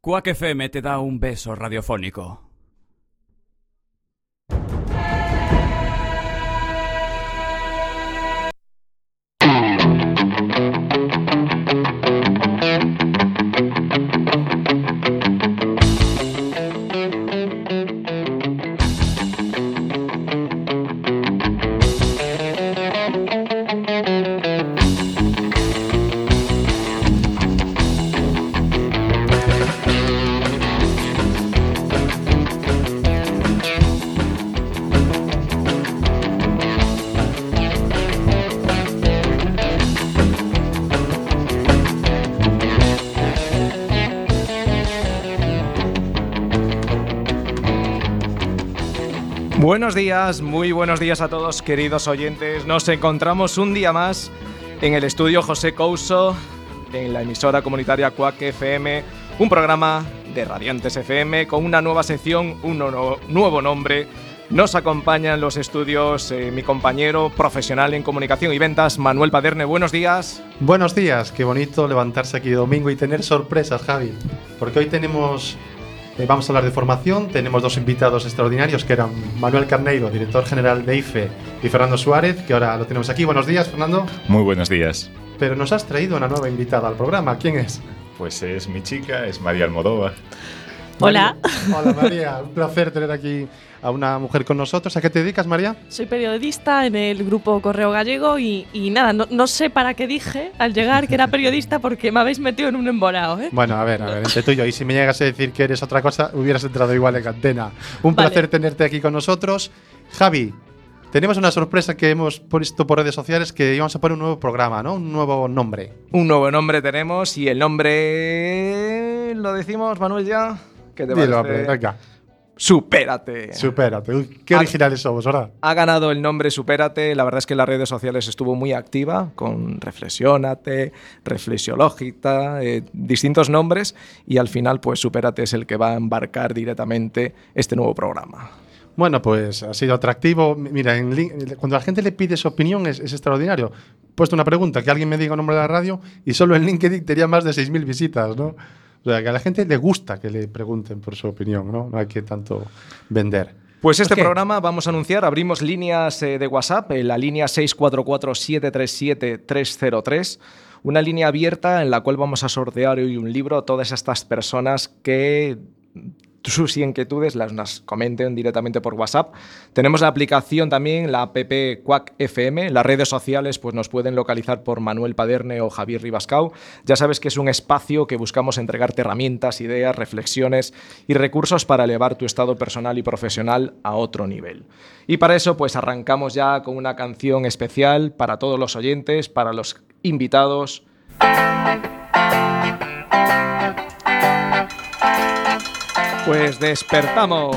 Quack te da un beso radiofónico. Muy buenos días a todos queridos oyentes. Nos encontramos un día más en el estudio José Couso, en la emisora comunitaria Cuac FM, un programa de Radiantes FM con una nueva sección, un nuevo nombre. Nos acompaña en los estudios eh, mi compañero profesional en comunicación y ventas, Manuel Paderne. Buenos días. Buenos días, qué bonito levantarse aquí domingo y tener sorpresas, Javi. Porque hoy tenemos, eh, vamos a hablar de formación, tenemos dos invitados extraordinarios que eran Manuel Carneiro, director general de IFE, y Fernando Suárez, que ahora lo tenemos aquí. Buenos días, Fernando. Muy buenos días. Pero nos has traído una nueva invitada al programa. ¿Quién es? Pues es mi chica, es María Almodóvar. Hola, María. Hola, María. Un placer tener aquí a una mujer con nosotros. ¿A qué te dedicas, María? soy periodista en el grupo Correo Gallego y, y nada, no, no sé para qué dije al llegar que era periodista porque me habéis metido en un embolado, ¿eh? Bueno, a ver, a ver, entre tú y yo. Y si me llegas a decir que eres otra cosa, hubieras entrado igual en antena. Un Vale. placer tenerte aquí con nosotros. Javi, tenemos una sorpresa que hemos puesto por redes sociales que íbamos a poner un nuevo programa, ¿no? Un nuevo nombre. Un nuevo nombre tenemos y el nombre... ¿Lo decimos, Manuel, ya? ¿Qué te Dilo, hombre, venga. Supérate. Supérate. Uy, qué originales somos, ¿verdad? Ha ganado el nombre Supérate. La verdad es que en las redes sociales estuvo muy activa con Reflexiónate, Reflexiológica, eh, distintos nombres. Y al final, pues Supérate es el que va a embarcar directamente este nuevo programa. Bueno, pues ha sido atractivo. Mira, en cuando la gente le pide su opinión es, es extraordinario. He puesto una pregunta, que alguien me diga un nombre de la radio y solo en LinkedIn tenía más de 6.000 visitas, ¿no? O sea, que a la gente le gusta que le pregunten por su opinión, ¿no? No hay que tanto vender. Pues este programa vamos a anunciar, abrimos líneas eh, de WhatsApp, la línea 644-737-303, una línea abierta en la cual vamos a sortear hoy un libro a todas estas personas que sus inquietudes las nos comenten directamente por WhatsApp. Tenemos la aplicación también, la app Quack FM. Las redes sociales pues nos pueden localizar por Manuel Paderne o Javier Ribascau. Ya sabes que es un espacio que buscamos entregarte herramientas, ideas, reflexiones y recursos para elevar tu estado personal y profesional a otro nivel. Y para eso pues arrancamos ya con una canción especial para todos los oyentes, para los invitados. Pues despertamos.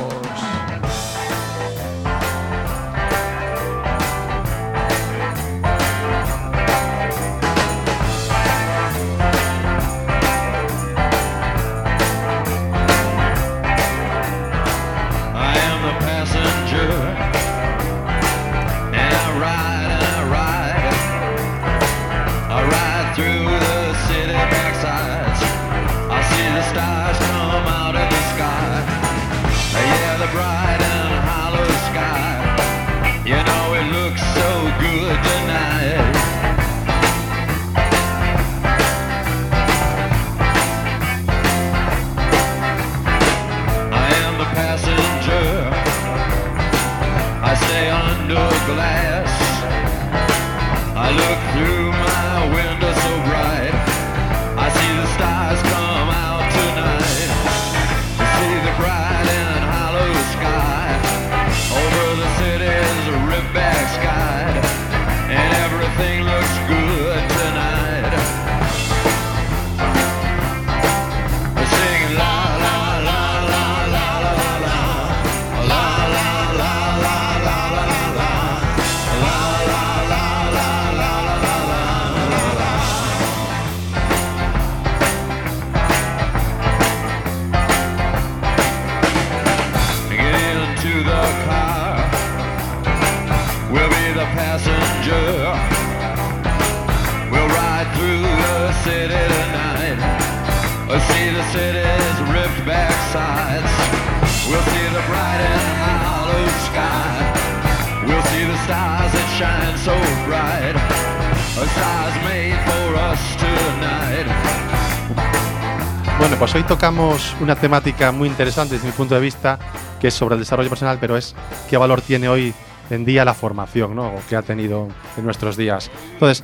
Tocamos una temática muy interesante desde mi punto de vista, que es sobre el desarrollo personal, pero es qué valor tiene hoy en día la formación, ¿no? O que ha tenido en nuestros días. Entonces,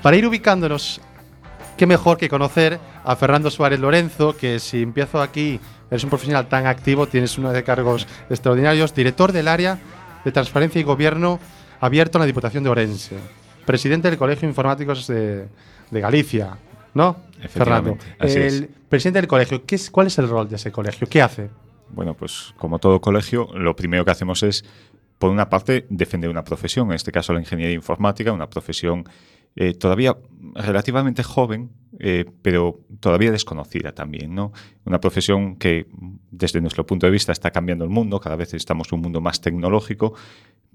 para ir ubicándonos, qué mejor que conocer a Fernando Suárez Lorenzo, que si empiezo aquí, eres un profesional tan activo, tienes uno de cargos extraordinarios, director del área de transparencia y gobierno abierto en la Diputación de Orense, presidente del Colegio Informáticos de, de Galicia, ¿no? Fernando. Así el es. presidente del colegio, ¿qué es, ¿cuál es el rol de ese colegio? ¿Qué hace? Bueno, pues como todo colegio, lo primero que hacemos es, por una parte, defender una profesión, en este caso la ingeniería informática, una profesión eh, todavía relativamente joven, eh, pero todavía desconocida también, ¿no? Una profesión que, desde nuestro punto de vista, está cambiando el mundo, cada vez estamos en un mundo más tecnológico,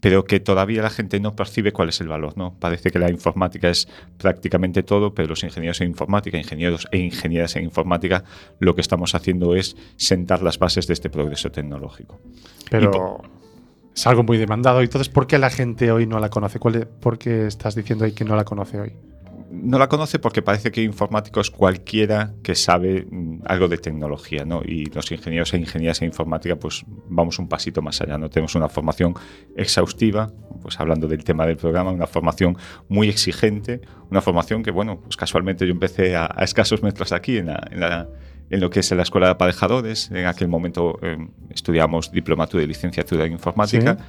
pero que todavía la gente no percibe cuál es el valor, ¿no? Parece que la informática es prácticamente todo, pero los ingenieros en informática, ingenieros e ingenieras en informática, lo que estamos haciendo es sentar las bases de este progreso tecnológico. Pero es algo muy demandado. Entonces, ¿por qué la gente hoy no la conoce? ¿Cuál es- ¿Por qué estás diciendo ahí que no la conoce hoy? No la conoce porque parece que informático es cualquiera que sabe mm, algo de tecnología, ¿no? Y los ingenieros e ingenieras en informática, pues vamos un pasito más allá, ¿no? Tenemos una formación exhaustiva, pues hablando del tema del programa, una formación muy exigente, una formación que, bueno, pues casualmente yo empecé a, escasos metros aquí en lo que es la Escuela de Aparejadores. En aquel momento eh, estudiamos diplomatura y licenciatura en informática. Sí.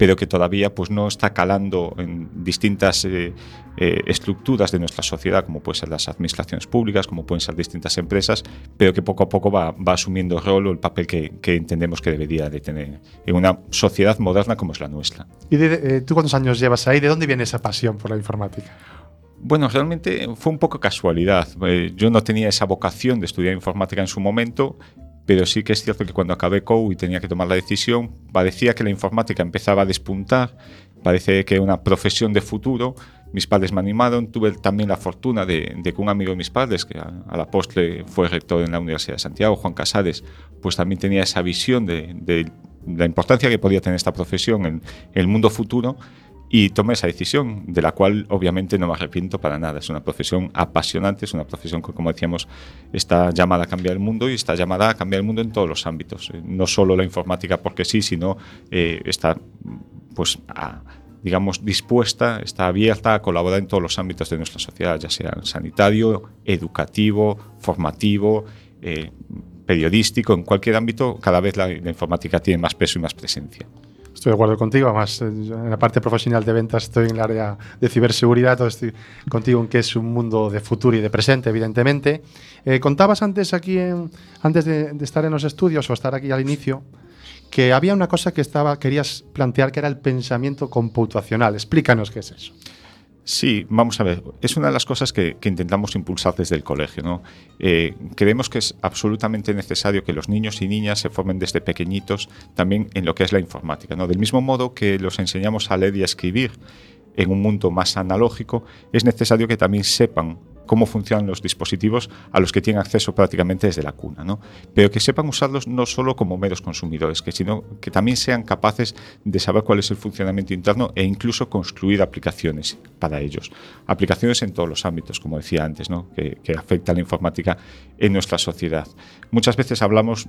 Pero que todavía pues, no está calando en distintas eh, eh, estructuras de nuestra sociedad, como pueden ser las administraciones públicas, como pueden ser distintas empresas, pero que poco a poco va, va asumiendo el rol o el papel que, que entendemos que debería de tener en una sociedad moderna como es la nuestra. ¿Y de- eh, tú cuántos años llevas ahí? ¿De dónde viene esa pasión por la informática? Bueno, realmente fue un poco casualidad. Eh, yo no tenía esa vocación de estudiar informática en su momento, pero sí que es cierto que cuando acabé COU y tenía que tomar la decisión, parecía que la informática empezaba a despuntar, parece que era una profesión de futuro. Mis padres me animaron, tuve también la fortuna de, de que un amigo de mis padres, que a, la postre fue rector en la Universidad de Santiago, Juan Casares, pues también tenía esa visión de, de la importancia que podía tener esta profesión en el mundo futuro y tomé esa decisión, de la cual obviamente no me arrepiento para nada. Es una profesión apasionante, es una profesión que, como decíamos, está llamada a cambiar el mundo y está llamada a cambiar el mundo en todos los ámbitos. Eh, No solo la informática porque sí, sino eh, está, pues, digamos, dispuesta, está abierta a colaborar en todos los ámbitos de nuestra sociedad, ya sea sanitario, educativo, formativo, eh, periodístico, en cualquier ámbito, cada vez la informática tiene más peso y más presencia. Estoy de acuerdo contigo, además en la parte profesional de ventas estoy en el área de ciberseguridad, todo estoy contigo en que es un mundo de futuro y de presente, evidentemente. Eh, contabas antes aquí, en- antes de, de estar en los estudios o estar aquí al inicio, que había una cosa que estaba, querías plantear que era el pensamiento computacional. Explícanos qué es eso. Sí, vamos a ver. Es una de las cosas que, intentamos impulsar desde el colegio. ¿no? Eh, creemos que es absolutamente necesario que los niños y niñas se formen desde pequeñitos también en lo que es la informática. ¿no? Del mismo modo que los enseñamos a leer y a escribir en un mundo más analógico, es necesario que también sepan cómo funcionan los dispositivos a los que tienen acceso prácticamente desde la cuna, ¿no? Pero que sepan usarlos no solo como meros consumidores, sino que también sean capaces de saber cuál es el funcionamiento interno e incluso construir aplicaciones para ellos. Aplicaciones en todos los ámbitos, como decía antes, ¿no? que, que afectan la informática en nuestra sociedad. Muchas veces hablamos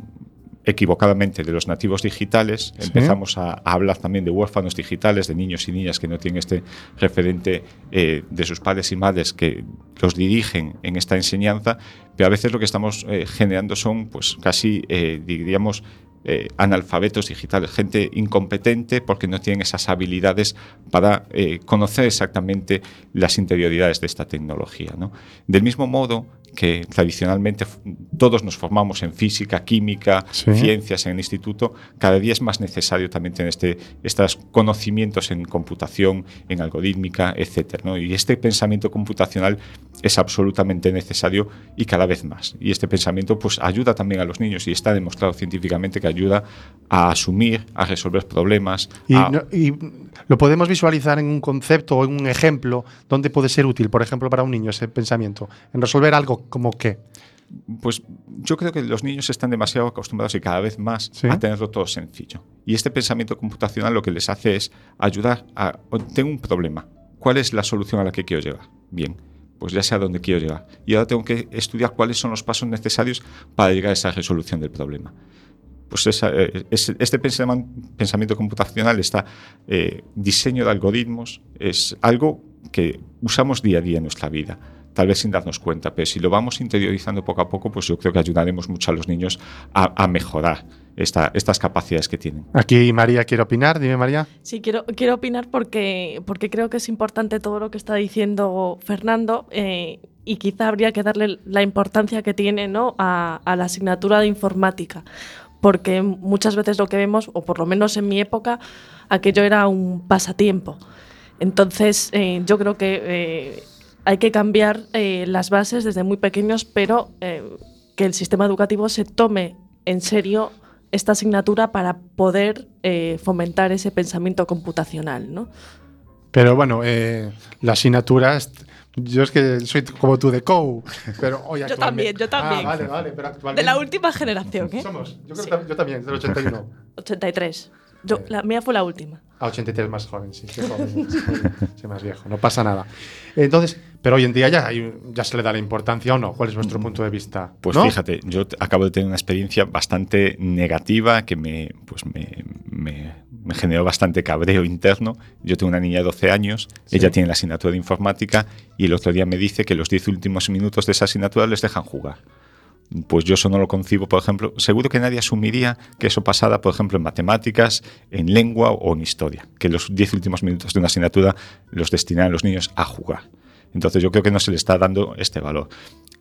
equivocadamente de los nativos digitales, Sí. empezamos a, a hablar también de huérfanos digitales, de niños y niñas que no tienen este referente eh, de sus padres y madres que los dirigen en esta enseñanza, pero a veces lo que estamos eh, generando son pues casi, eh, diríamos, eh, analfabetos digitales, gente incompetente porque no tienen esas habilidades para eh, conocer exactamente las interioridades de esta tecnología. ¿no? Del mismo modo que tradicionalmente todos nos formamos en física, química, Sí. ciencias en el instituto, cada día es más necesario también tener este, estos conocimientos en computación, en algorítmica, etc. ¿no? Y este pensamiento computacional es absolutamente necesario y cada vez más. Y este pensamiento pues, ayuda también a los niños y está demostrado científicamente que ayuda a asumir, a resolver problemas. Y, a- no- y lo podemos visualizar en un concepto o en un ejemplo donde puede ser útil, por ejemplo, para un niño ese pensamiento, en resolver algo como qué. Pues yo creo que los niños están demasiado acostumbrados y cada vez más Sí. a tenerlo todo sencillo. Y este pensamiento computacional lo que les hace es ayudar a... Tengo un problema. ¿Cuál es la solución a la que quiero llegar? Bien, pues ya sé a dónde quiero llegar. Y ahora tengo que estudiar cuáles son los pasos necesarios para llegar a esa resolución del problema. Pues esa, eh, es- este pensamiento computacional, este diseño de algoritmos, es algo que usamos día a día en nuestra vida, tal vez sin darnos cuenta, pero si lo vamos interiorizando poco a poco, pues yo creo que ayudaremos mucho a los niños a, a mejorar esta- estas capacidades que tienen. Aquí María quiere opinar, dime María. Sí, quiero, quiero opinar porque, porque creo que es importante todo lo que está diciendo Fernando eh, y quizá habría que darle la importancia que tiene ¿no? a, a la asignatura de informática. Porque muchas veces lo que vemos, o por lo menos en mi época, aquello era un pasatiempo. Entonces, eh, yo creo que eh, hay que cambiar eh, las bases desde muy pequeños, pero eh, que el sistema educativo se tome en serio esta asignatura para poder eh, fomentar ese pensamiento computacional, ¿no? Pero bueno, eh, la asignatura, es- yo es que soy como tú de COU, pero hoy Yo también, yo también. Ah, vale, vale, pero De actualmente la última generación, ¿eh? Somos, yo creo Sí. que yo también, del 81. 83. Yo, la mía fue la última. A 83 más joven, sí, qué joven, soy, soy más viejo, no pasa nada. Entonces, pero hoy en día ya, ya se le da la importancia o no. ¿Cuál es vuestro punto de vista? Pues ¿No? fíjate, yo acabo de tener una experiencia bastante negativa que me, pues me, me- me generó bastante cabreo interno. Yo tengo una niña de 12 años, ella tiene la asignatura de informática y el otro día me dice que los 10 últimos minutos de esa asignatura les dejan jugar. Pues yo eso no lo concibo, por ejemplo. Seguro que nadie asumiría que eso pasara, por ejemplo, en matemáticas, en lengua o en historia. Que los 10 últimos minutos de una asignatura los destinaran los niños a jugar. Entonces yo creo que no se le está dando este valor.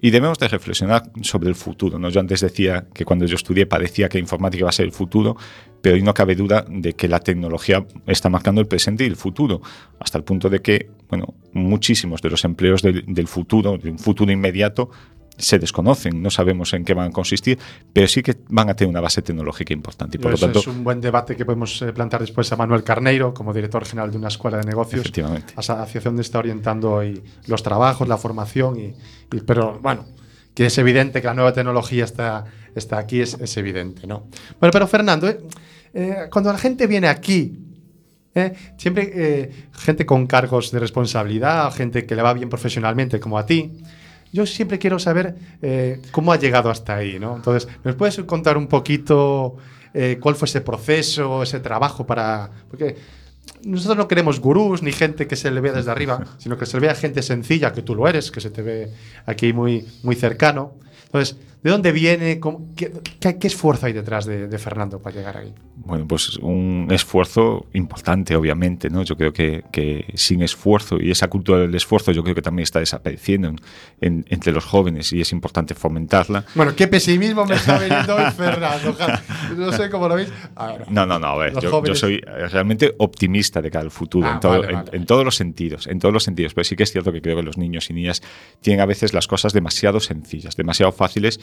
Y debemos de reflexionar sobre el futuro. ¿no? Yo antes decía que cuando yo estudié parecía que la informática iba a ser el futuro, pero hoy no cabe duda de que la tecnología está marcando el presente y el futuro, hasta el punto de que bueno, muchísimos de los empleos del, del futuro, de un futuro inmediato, se desconocen, no sabemos en qué van a consistir, pero sí que van a tener una base tecnológica importante. Y por lo Eso tanto, es un buen debate que podemos eh, plantear después a Manuel Carneiro, como director general de una escuela de negocios. Efectivamente. Hacia dónde está orientando hoy los trabajos, la formación. Y, y- pero bueno, que es evidente que la nueva tecnología está, está aquí, es, es evidente, ¿no? Bueno, pero Fernando, eh, eh, cuando la gente viene aquí, eh, siempre eh, gente con cargos de responsabilidad, gente que le va bien profesionalmente, como a ti. Yo siempre quiero saber eh, cómo ha llegado hasta ahí, ¿no? Entonces, ¿nos puedes contar un poquito eh, cuál fue ese proceso, ese trabajo para...? Porque nosotros no queremos gurús ni gente que se le vea desde arriba, sino que se le vea gente sencilla, que tú lo eres, que se te ve aquí muy, muy cercano. Entonces, ¿de dónde viene? ¿Cómo- qué, qué- qué esfuerzo hay detrás de, de Fernando para llegar ahí? Bueno, pues un esfuerzo importante, obviamente, ¿no? Yo creo que, que sin esfuerzo, y esa cultura del esfuerzo yo creo que también está desapareciendo en- en- entre los jóvenes y es importante fomentarla. Bueno, qué pesimismo me está veniendo hoy Fernando. No sé cómo lo veis. No, no, no, a ver, yo, yo jóvenes- soy eh, realmente optimista de cara al futuro, Ah, en, todo- vale, vale. en todos los sentidos, en todos los sentidos, pero sí que es cierto que creo que los niños y niñas tienen a veces las cosas demasiado sencillas, demasiado fáciles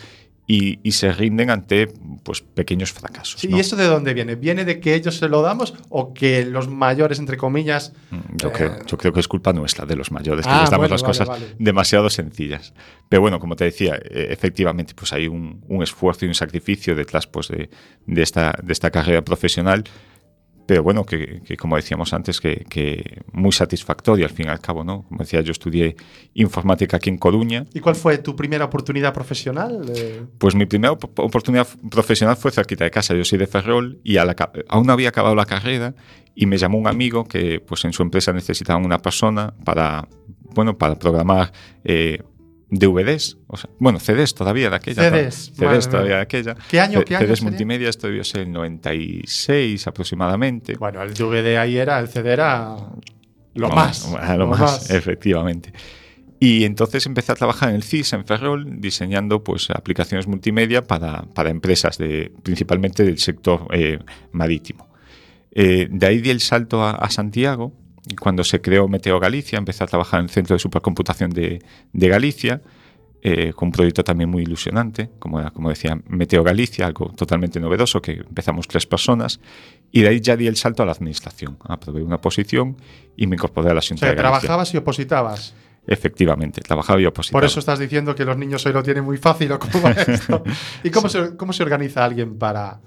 y, y se rinden ante pues, pequeños fracasos. Sí, ¿no? ¿Y eso de dónde viene? ¿Viene de que ellos se lo damos o que los mayores, entre comillas, Mm, Yo, Eh, creo, yo creo que es culpa nuestra, de los mayores, que Ah, les damos bueno, las vale, cosas vale. demasiado sencillas. Pero bueno, como te decía, eh, efectivamente, pues hay un, un esfuerzo y un sacrificio detrás pues, de, de esta, de esta carrera profesional. Pero bueno, que, que como decíamos antes, que, que muy satisfactoria al fin y al cabo, ¿no? Como decía, yo estudié informática aquí en Coruña. ¿y cuál fue tu primera oportunidad profesional? Eh, Pues mi primera op- oportunidad profesional fue cerquita de casa. Yo soy de Ferrol y a la aún no había acabado la carrera y me llamó un amigo que pues en su empresa necesitaban una persona para, bueno, para programar eh, DVDs, o sea, bueno, CDs todavía de aquella. CDs, CDs todavía mía. de aquella. ¿Qué año, C- qué CDs multimedia, esto debió ser el 96 aproximadamente. bueno, el DVD ahí era, el CD era lo No, más. lo, más, efectivamente. Y entonces empecé a trabajar en el CIS, en Ferrol, diseñando pues, aplicaciones multimedia para, para empresas, de, principalmente del sector eh, marítimo. Eh, de ahí di el salto a, a Santiago. Cuando se creó Meteo Galicia, empecé a trabajar en el Centro de Supercomputación de, de Galicia, eh, con un proyecto también muy ilusionante, como, era, como decía Meteo Galicia, algo totalmente novedoso, que empezamos tres personas, y de ahí ya di el salto a la administración. Aprobé una posición y me incorporé a la O Junta sea, de Galicia. trabajabas y opositabas. Efectivamente, trabajaba y opositaba. Por eso estás diciendo que los niños hoy lo tienen muy fácil o cómo va esto. ¿Y cómo se, cómo se organiza alguien para,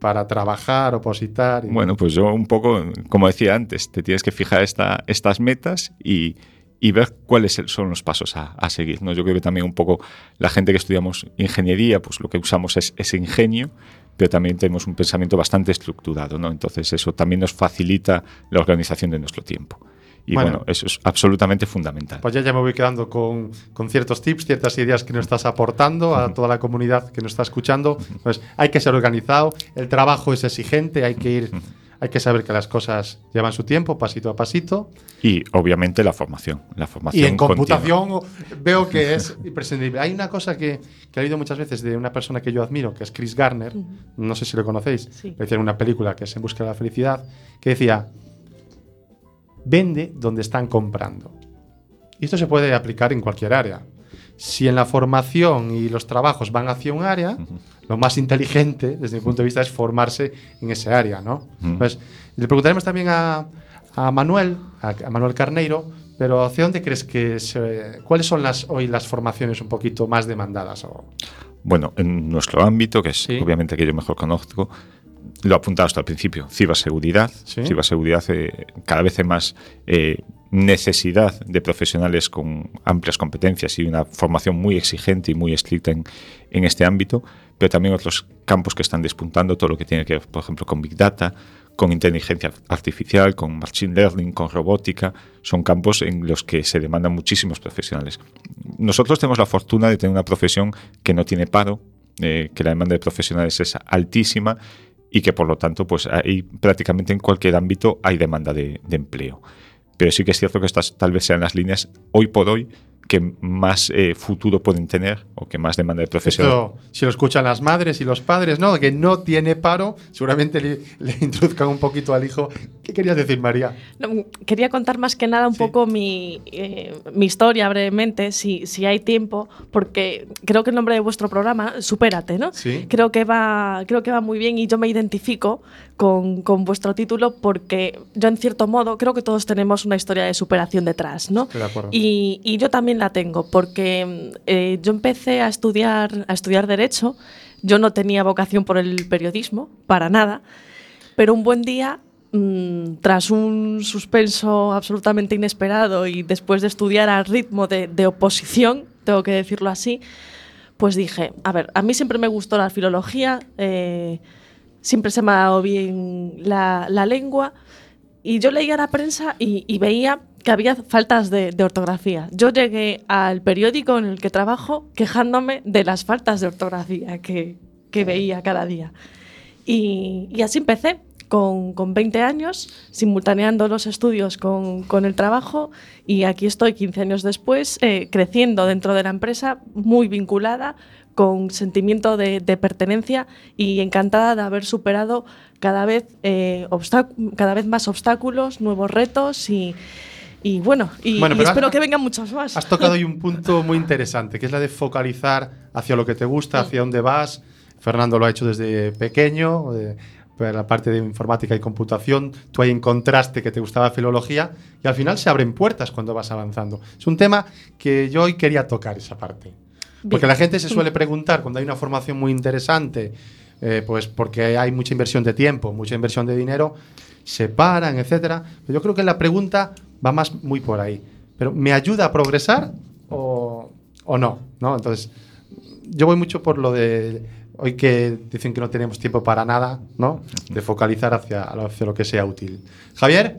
para trabajar, opositar? y- Bueno, pues yo un poco, como decía antes, te tienes que fijar esta- estas metas y, y ver cuáles son los pasos a, a seguir. ¿no? Yo creo que también un poco la gente que estudiamos ingeniería, pues lo que usamos es ese ingenio, pero también tenemos un pensamiento bastante estructurado. ¿no? Entonces eso también nos facilita la organización de nuestro tiempo. Y Bueno. bueno, eso es absolutamente fundamental. Pues ya, ya me voy quedando con, con ciertos tips, ciertas ideas que nos estás aportando a toda la comunidad que nos está escuchando. Pues hay que ser organizado, el trabajo es exigente, hay que ir, hay que saber que las cosas llevan su tiempo, pasito a pasito. Y obviamente la formación. La formación Y en continua. computación veo que es imprescindible. Hay una cosa que, que he oído muchas veces de una persona que yo admiro, que es Chris Garner, no sé si lo conocéis, Sí. le hicieron una película que es En busca de la felicidad, que decía, vende donde están comprando. Y esto se puede aplicar en cualquier área. Si en la formación y los trabajos van hacia un área, lo más inteligente, desde mi punto de vista, es formarse en ese área, ¿no? Pues, le preguntaremos también a, a Manuel, a, a Manuel Carneiro, pero ¿hacia dónde crees que se- cuáles son las hoy las formaciones un poquito más demandadas? O- Bueno, en nuestro ámbito, que es Sí. obviamente que yo mejor conozco, lo apuntado hasta el principio, ciberseguridad. Sí. Ciberseguridad, eh, cada vez hay más eh, necesidad de profesionales con amplias competencias y una formación muy exigente y muy estricta en, en este ámbito, pero también otros campos que están despuntando, todo lo que tiene que ver, por ejemplo, con Big Data, con inteligencia artificial, con machine learning, con robótica, son campos en los que se demandan muchísimos profesionales. Nosotros tenemos la fortuna de tener una profesión que no tiene paro, eh, que la demanda de profesionales es altísima y que por lo tanto, pues ahí prácticamente en cualquier ámbito hay demanda de, de empleo. Pero sí que es cierto que estas tal vez sean las líneas hoy por hoy que más eh, futuro pueden tener o que más demanda de profesionales. Esto, si lo escuchan las madres y los padres, ¿no? Que no tiene paro, seguramente le, le introduzcan un poquito al hijo. ¿Qué querías decir, María? No, quería contar más que nada un Sí. poco mi, eh, mi historia brevemente, si, si hay tiempo, porque creo que el nombre de vuestro programa, Supérate, ¿no? Sí. Creo que va, creo que va muy bien y yo me identifico con, con vuestro título porque yo en cierto modo creo que todos tenemos una historia de superación detrás, ¿no? Estoy de acuerdo. Y, y yo también la tengo, porque eh, yo empecé a estudiar, a estudiar Derecho, yo no tenía vocación por el periodismo, para nada, pero un buen día, mm, tras un suspenso absolutamente inesperado y después de estudiar al ritmo de, de oposición, tengo que decirlo así, pues dije, a ver, a mí siempre me gustó la filología, eh, siempre se me ha dado bien la, la lengua, y yo leía la prensa y, y veía que había faltas de, de ortografía. Yo llegué al periódico en el que trabajo quejándome de las faltas de ortografía que, que veía cada día. Y, y así empecé, con, con 20 años, simultaneando los estudios con, con el trabajo y aquí estoy 15 años después, eh, creciendo dentro de la empresa, muy vinculada, con sentimiento de, de pertenencia y encantada de haber superado cada vez, eh, cada vez más obstáculos, nuevos retos y, y bueno, y, Bueno, y pero espero has- que vengan muchos más. Has tocado hoy un punto muy interesante, que es la de focalizar hacia lo que te gusta, hacia dónde vas. Fernando lo ha hecho desde pequeño, eh, la parte de informática y computación. Tú ahí encontraste que te gustaba filología y al final se abren puertas cuando vas avanzando. Es un tema que yo hoy quería tocar esa parte. Porque Bien. la gente se suele preguntar cuando hay una formación muy interesante, eh, pues porque hay mucha inversión de tiempo, mucha inversión de dinero, se paran, etcétera. Pero yo creo que la pregunta va más muy por ahí. Pero ¿me ayuda a progresar o, o no? ¿no? Entonces, yo voy mucho por lo de hoy que dicen que no tenemos tiempo para nada, ¿no? De focalizar hacia, hacia lo que sea útil. Javier,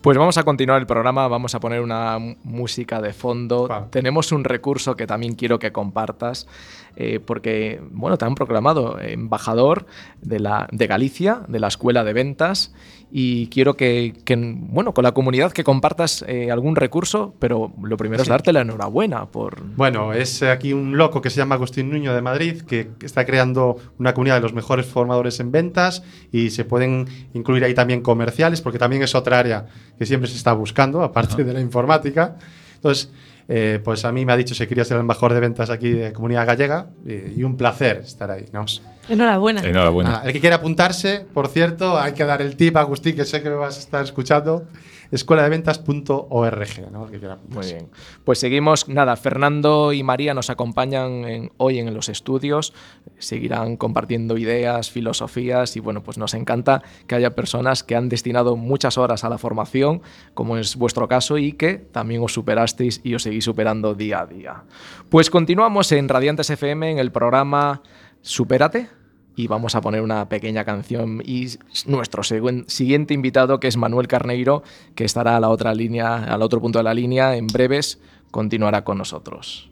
Pues vamos a continuar el programa, vamos a poner una música de fondo. Claro. Tenemos un recurso que también quiero que compartas, eh, porque, bueno, te han proclamado embajador de, la, de Galicia, de la Escuela de Ventas, y quiero que, que, bueno, con la comunidad que compartas eh, algún recurso, pero lo primero es darte la enhorabuena por... Bueno, es aquí un loco que se llama Agustín Nuño de Madrid, que está creando una comunidad de los mejores formadores en ventas y se pueden incluir ahí también comerciales, porque también es otra área que siempre se está buscando, aparte de la informática. Entonces, eh, pues a mí me ha dicho si quería ser el embajador de ventas aquí de Comunidad Gallega y, y un placer estar ahí. ¿no? Enhorabuena. Enhorabuena. Nada, el que quiera apuntarse, por cierto, hay que dar el tip a Agustín, que sé que me vas a estar escuchando. Escueladeventas.org, ¿no? Muy bien. Pues seguimos. Nada, Fernando y María nos acompañan en- hoy en los estudios. Seguirán compartiendo ideas, filosofías y bueno, pues nos encanta que haya personas que han destinado muchas horas a la formación, como es vuestro caso, y que también os superasteis y os seguís superando día a día. Pues continuamos en Radiantes FM en el programa Supérate. Y vamos a poner una pequeña canción y nuestro siguiente invitado, que es Manuel Carneiro, que estará a la otra línea, al otro punto de la línea, en breves, continuará con nosotros.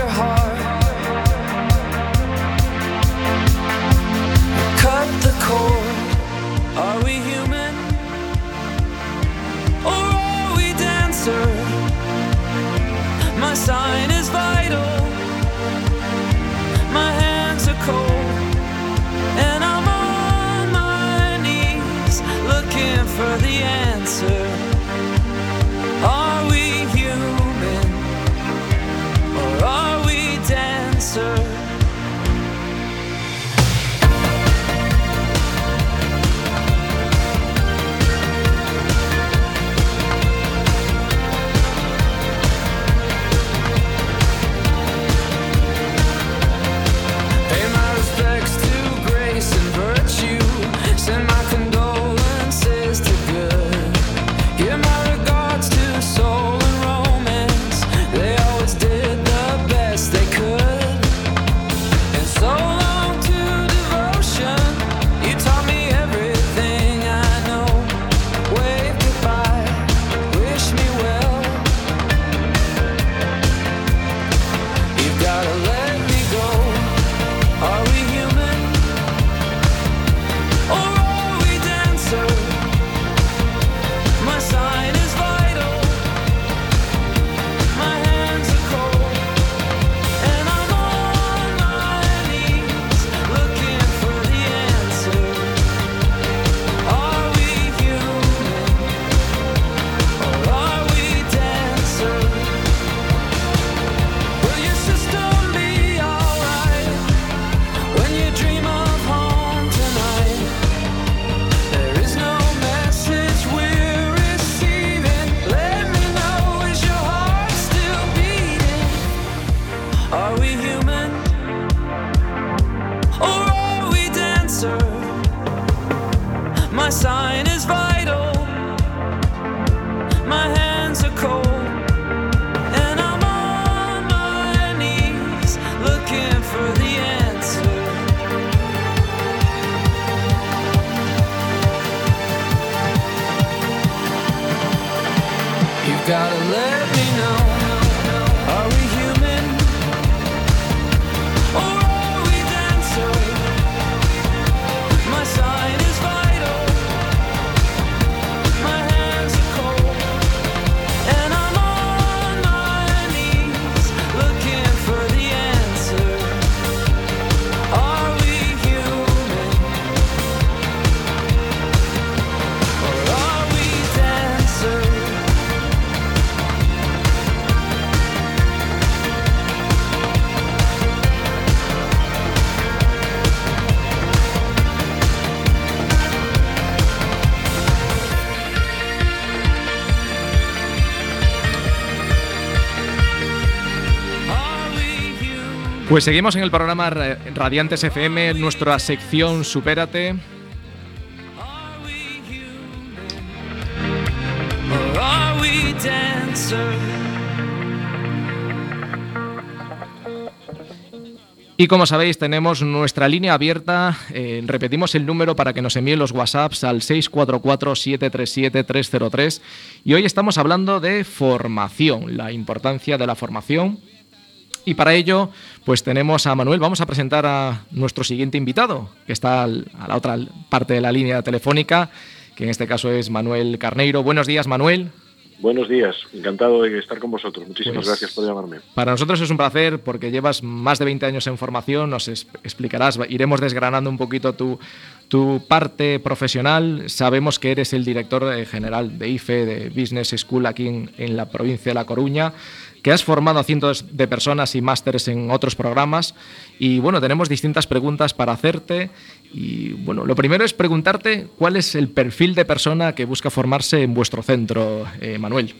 for the answer. Pues seguimos en el programa Ra- Radiantes FM, nuestra sección Supérate. Y como sabéis, tenemos nuestra línea abierta. eh, repetimos el número para que nos envíen los WhatsApps al 644-737-303. Y hoy estamos hablando de formación, la importancia de la formación Y para ello, pues tenemos a Manuel. Vamos a presentar a nuestro siguiente invitado, que está a la otra parte de la línea telefónica, que en este caso es Manuel Carneiro. Buenos días, Manuel. Buenos días, encantado de estar con vosotros. Muchísimas Pues- gracias por llamarme. Para nosotros es un placer porque llevas más de 20 años en formación, nos explicarás, iremos desgranando un poquito tu, tu parte profesional. Sabemos que eres el director eh, general de IFE, de Business School aquí en, en la provincia de La Coruña, que has formado a cientos de personas y másteres en otros programas. Y bueno, tenemos distintas preguntas para hacerte. Y bueno, lo primero es preguntarte cuál es el perfil de persona que busca formarse en vuestro centro, eh, Manuel.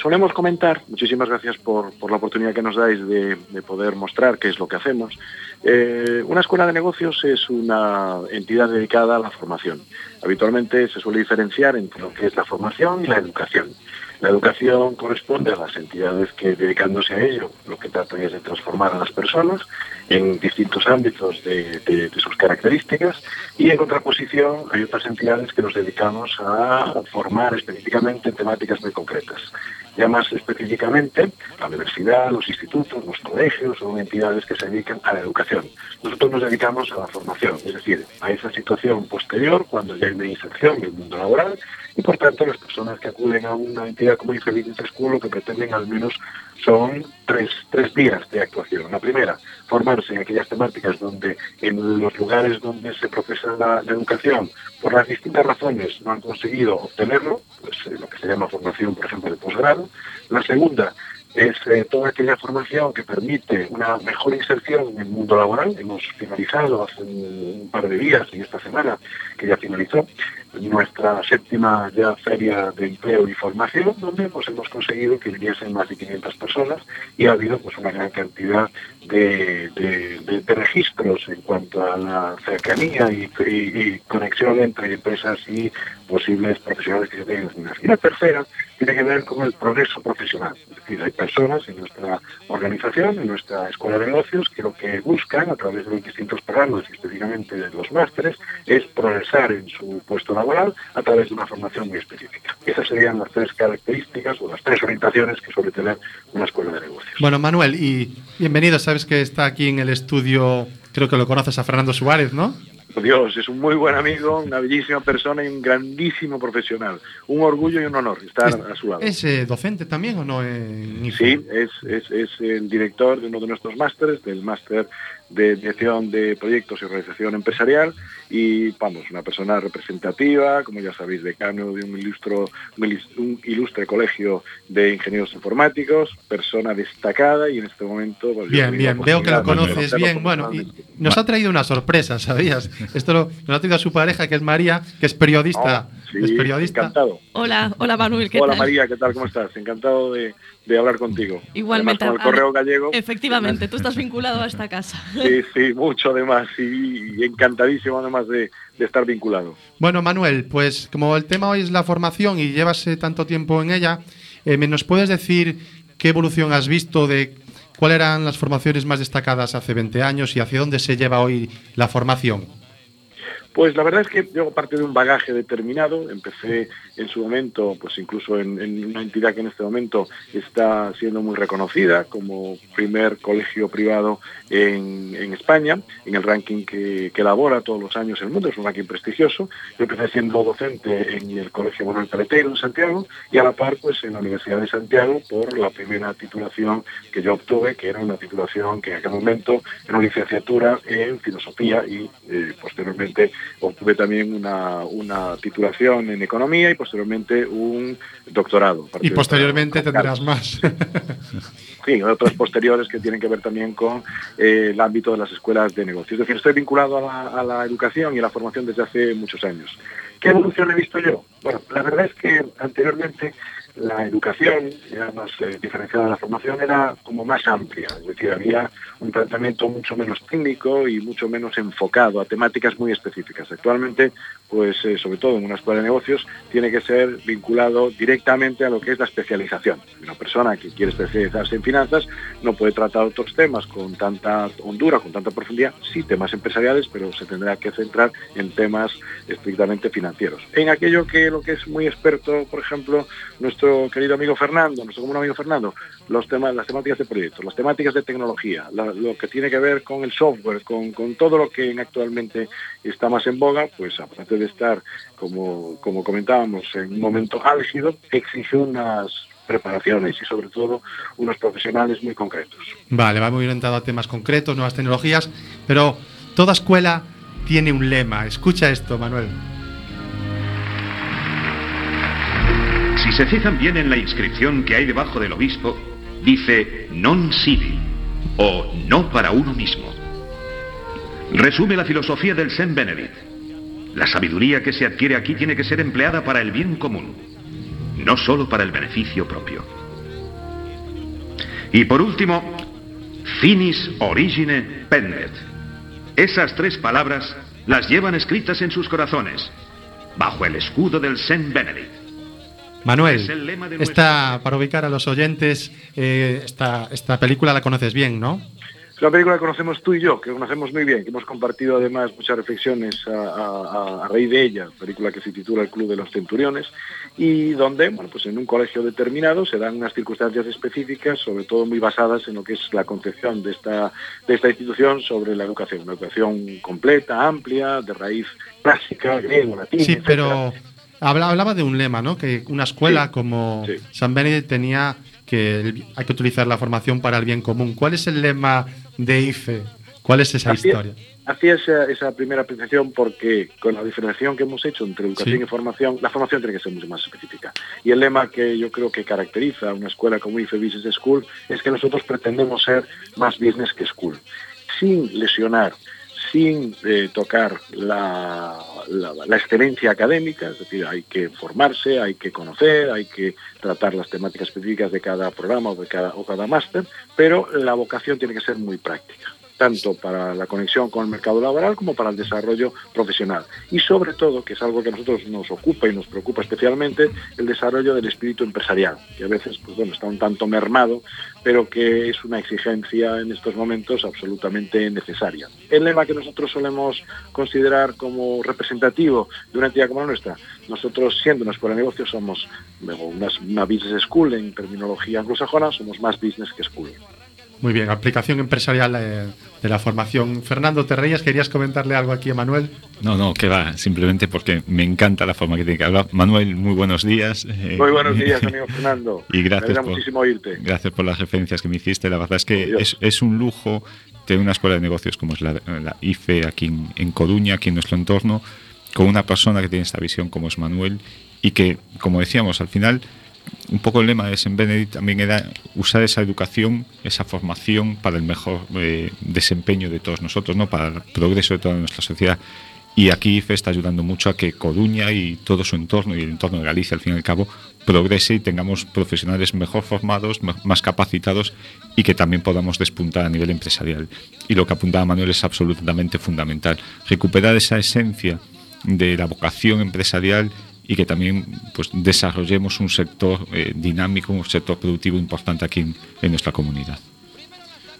Solemos comentar, muchísimas gracias por, por la oportunidad que nos dais de, de poder mostrar qué es lo que hacemos. Eh, una escuela de negocios es una entidad dedicada a la formación. Habitualmente se suele diferenciar entre lo que es la formación y la educación. La educación corresponde a las entidades que dedicándose a ello lo que tratan es de transformar a las personas en distintos ámbitos de, sus características y en contraposición hay otras entidades que nos dedicamos a formar específicamente en temáticas muy concretas. Ya más específicamente, la universidad, los institutos, los colegios son entidades que se dedican a la educación. Nosotros nos dedicamos a la formación, es decir, a esa situación posterior cuando ya hay una inserción en el mundo laboral y por tanto las personas que acuden a una entidad como Infeliz School lo que pretenden al menos son tres, tres vías de actuación. La primera, formarse en aquellas temáticas donde en los lugares donde se profesa la, educación por las distintas razones no han conseguido obtenerlo, pues eh, lo que se llama formación, por ejemplo, de posgrado. La segunda es eh, toda aquella formación que permite una mejor inserción en el mundo laboral. Hemos finalizado hace un, par de días, en esta semana, que ya finalizó, nuestra séptima ya feria de empleo y formación, donde pues, hemos conseguido que viniesen más de 500 personas y ha habido pues, una gran cantidad de, de- registros en cuanto a la cercanía y, conexión entre empresas y posibles profesionales que se tienen. Y la tercera tiene que ver con el progreso profesional. Es decir, hay personas en nuestra organización, en nuestra escuela de negocios, que lo que buscan a través de los distintos programas, específicamente de los másteres, es progresar en su puesto laboral a través de una formación muy específica. Esas serían las tres características o las tres orientaciones que suele tener una escuela de negocios. Bueno, Manuel, y bienvenido. Sabes que está aquí en el estudio, creo que lo conoces a Fernando Suárez, ¿no? Dios, es un muy buen amigo, una bellísima persona y un grandísimo profesional. Un orgullo y un honor estar a su lado. ¿Es eh, docente también o no? IFE? Sí, es, es, es el director de uno de nuestros másteres, del máster de dirección de proyectos y organización empresarial y vamos, una persona representativa, como ya sabéis, decano de un, ilustro, un ilustre colegio de ingenieros informáticos, persona destacada y en este momento... pues, Bien, bien, veo que lo conoces bien. Bueno, y nos ha traído una sorpresa, ¿sabías? Esto lo- nos ha traído a su pareja, que es María, que es periodista. Oh, sí, es periodista. Encantado. Hola, hola Manuel, ¿qué Hola tal? María, ¿qué tal? ¿Cómo estás? Encantado de, de hablar contigo. Igualmente. Además, con el correo gallego. Efectivamente, tú estás vinculado a esta casa. Sí, sí, mucho además y, y encantadísimo además de, de estar vinculado. Bueno, Manuel, pues como el tema hoy es la formación y llevas eh, tanto tiempo en ella, eh, ¿me ¿nos puedes decir qué evolución has visto de cuáles eran las formaciones más destacadas hace 20 años y hacia dónde se lleva hoy la formación? Pues la verdad es que yo parte de un bagaje determinado, empecé en su momento, pues incluso en, una entidad que en este momento está siendo muy reconocida como primer colegio privado en, España, en el ranking que, que elabora todos los años el mundo, es un ranking prestigioso. Yo empecé siendo docente en el Colegio Manuel Paletero en Santiago y a la par pues en la Universidad de Santiago por la primera titulación que yo obtuve, que era una titulación que en aquel momento era una licenciatura en filosofía y eh, posteriormente obtuve también una, una titulación en economía y posteriormente un doctorado. Y posteriormente tendrás más. Sí, otros posteriores que tienen que ver también con eh, el ámbito de las escuelas de negocios. Es decir, estoy vinculado a la, a la educación y a la formación desde hace muchos años. ¿Qué evolución he visto yo? Bueno, la verdad es que anteriormente la educación, ya más eh, diferenciada de la formación, era como más amplia, es decir, había un tratamiento mucho menos técnico y mucho menos enfocado a temáticas muy específicas. Actualmente, pues eh, sobre todo en una escuela de negocios, tiene que ser vinculado directamente a lo que es la especialización. Una persona que quiere especializarse en finanzas no puede tratar otros temas con tanta hondura, con tanta profundidad, sí temas empresariales, pero se tendrá que centrar en temas estrictamente financieros. En aquello que lo que es muy experto, por ejemplo, nuestro querido amigo Fernando, nuestro común amigo Fernando, los temas, las temáticas de proyectos, las temáticas de tecnología, lo que tiene que ver con el software, con, con todo lo que actualmente está más en boga, pues aparte de estar, como, como comentábamos, en un momento álgido, exige unas preparaciones y sobre todo unos profesionales muy concretos. Vale, va muy orientado a temas concretos, nuevas tecnologías, pero toda escuela tiene un lema. Escucha esto, Manuel. Si se fijan bien en la inscripción que hay debajo del obispo, dice non sibi o no para uno mismo. Resume la filosofía del Saint Benedict. La sabiduría que se adquiere aquí tiene que ser empleada para el bien común, no solo para el beneficio propio. Y por último, finis origine pendet. Esas tres palabras las llevan escritas en sus corazones, bajo el escudo del Saint Benedict. Manuel, esta, para ubicar a los oyentes, eh, esta, esta película la conoces bien, ¿no? Es una película que conocemos tú y yo, que conocemos muy bien, que hemos compartido además muchas reflexiones a, a- a- a raíz de ella, película que se titula El Club de los Centuriones, y donde, bueno, pues en un colegio determinado se dan unas circunstancias específicas, sobre todo muy basadas en lo que es la concepción de esta, de esta institución sobre la educación, una educación completa, amplia, de raíz clásica, griego, latín, Sí, pero habla- hablaba de un lema, ¿no? Que una escuela Sí, como sí. San Benedict tenía que hay que utilizar la formación para el bien común. ¿Cuál es el lema de IFE? ¿Cuál es esa historia? Hacía esa, esa primera apreciación porque con la diferenciación que hemos hecho entre educación Sí. y formación, la formación tiene que ser mucho más específica. Y el lema que yo creo que caracteriza a una escuela como IFE Business School es que nosotros pretendemos ser más business que school, sin lesionar, sin eh, tocar la, la- excelencia académica, es decir, hay que formarse, hay que conocer, hay que tratar las temáticas específicas de cada programa o de cada, o cada máster, pero la vocación tiene que ser muy práctica tanto para la conexión con el mercado laboral como para el desarrollo profesional. Y sobre todo, que es algo que a nosotros nos ocupa y nos preocupa especialmente, el desarrollo del espíritu empresarial, que a veces pues bueno, está un tanto mermado, pero que es una exigencia en estos momentos absolutamente necesaria. El lema que nosotros solemos considerar como representativo de una entidad como la nuestra, nosotros siendo una escuela de negocios somos una, una business school en terminología anglosajona, somos más business que school. Muy bien, aplicación empresarial eh, de la formación. Fernando, ¿te reías? ¿Querías comentarle algo aquí a Manuel? No, no, que va, simplemente porque me encanta la forma que tiene que hablar. Manuel, muy buenos días. eh, Muy buenos días, amigo Fernando. Y gracias Me por- muchísimo oírte. Gracias por las referencias que me hiciste. La verdad es que es, es un lujo tener una escuela de negocios como es la, la IFE aquí en, en Coruña, aquí en nuestro entorno, con una persona que tiene esta visión como es Manuel y que, como decíamos, al final un poco el lema de St. Benedict también era usar esa educación, esa formación para el mejor eh, desempeño de todos nosotros, ¿no? para el progreso de toda nuestra sociedad. Y aquí IFE está ayudando mucho a que Coruña y todo su entorno y el entorno de Galicia, al fin y al cabo, progrese y tengamos profesionales mejor formados, más capacitados y que también podamos despuntar a nivel empresarial. Y lo que apuntaba Manuel es absolutamente fundamental. Recuperar esa esencia de la vocación empresarial y que también pues, desarrollemos un sector eh, dinámico, un sector productivo importante aquí en, en nuestra comunidad.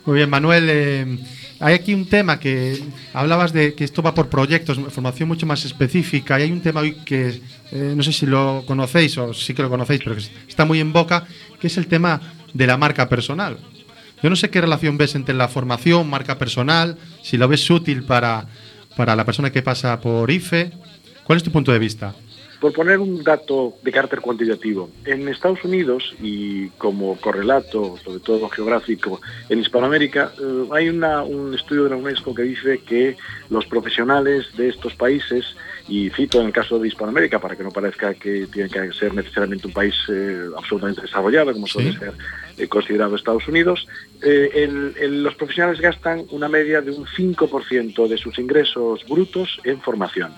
Muy bien, Manuel. eh, hay aquí un tema que hablabas de que esto va por proyectos, formación mucho más específica. Y hay un tema hoy que eh, no sé si lo conocéis o sí que lo conocéis, pero que está muy en boca, que es el tema de la marca personal. Yo no sé qué relación ves entre la formación, marca personal, si lo ves útil para, para la persona que pasa por IFE. ¿Cuál es tu punto de vista? Por poner un dato de carácter cuantitativo, en Estados Unidos y como correlato, sobre todo geográfico, en Hispanoamérica, eh, hay una- un estudio de la UNESCO que dice que los profesionales de estos países, y cito en el caso de Hispanoamérica para que no parezca que tiene que ser necesariamente un país eh, absolutamente desarrollado, como suele Sí. ser eh, considerado Estados Unidos, el- el- los profesionales gastan una media de un 5% de sus ingresos brutos en formación.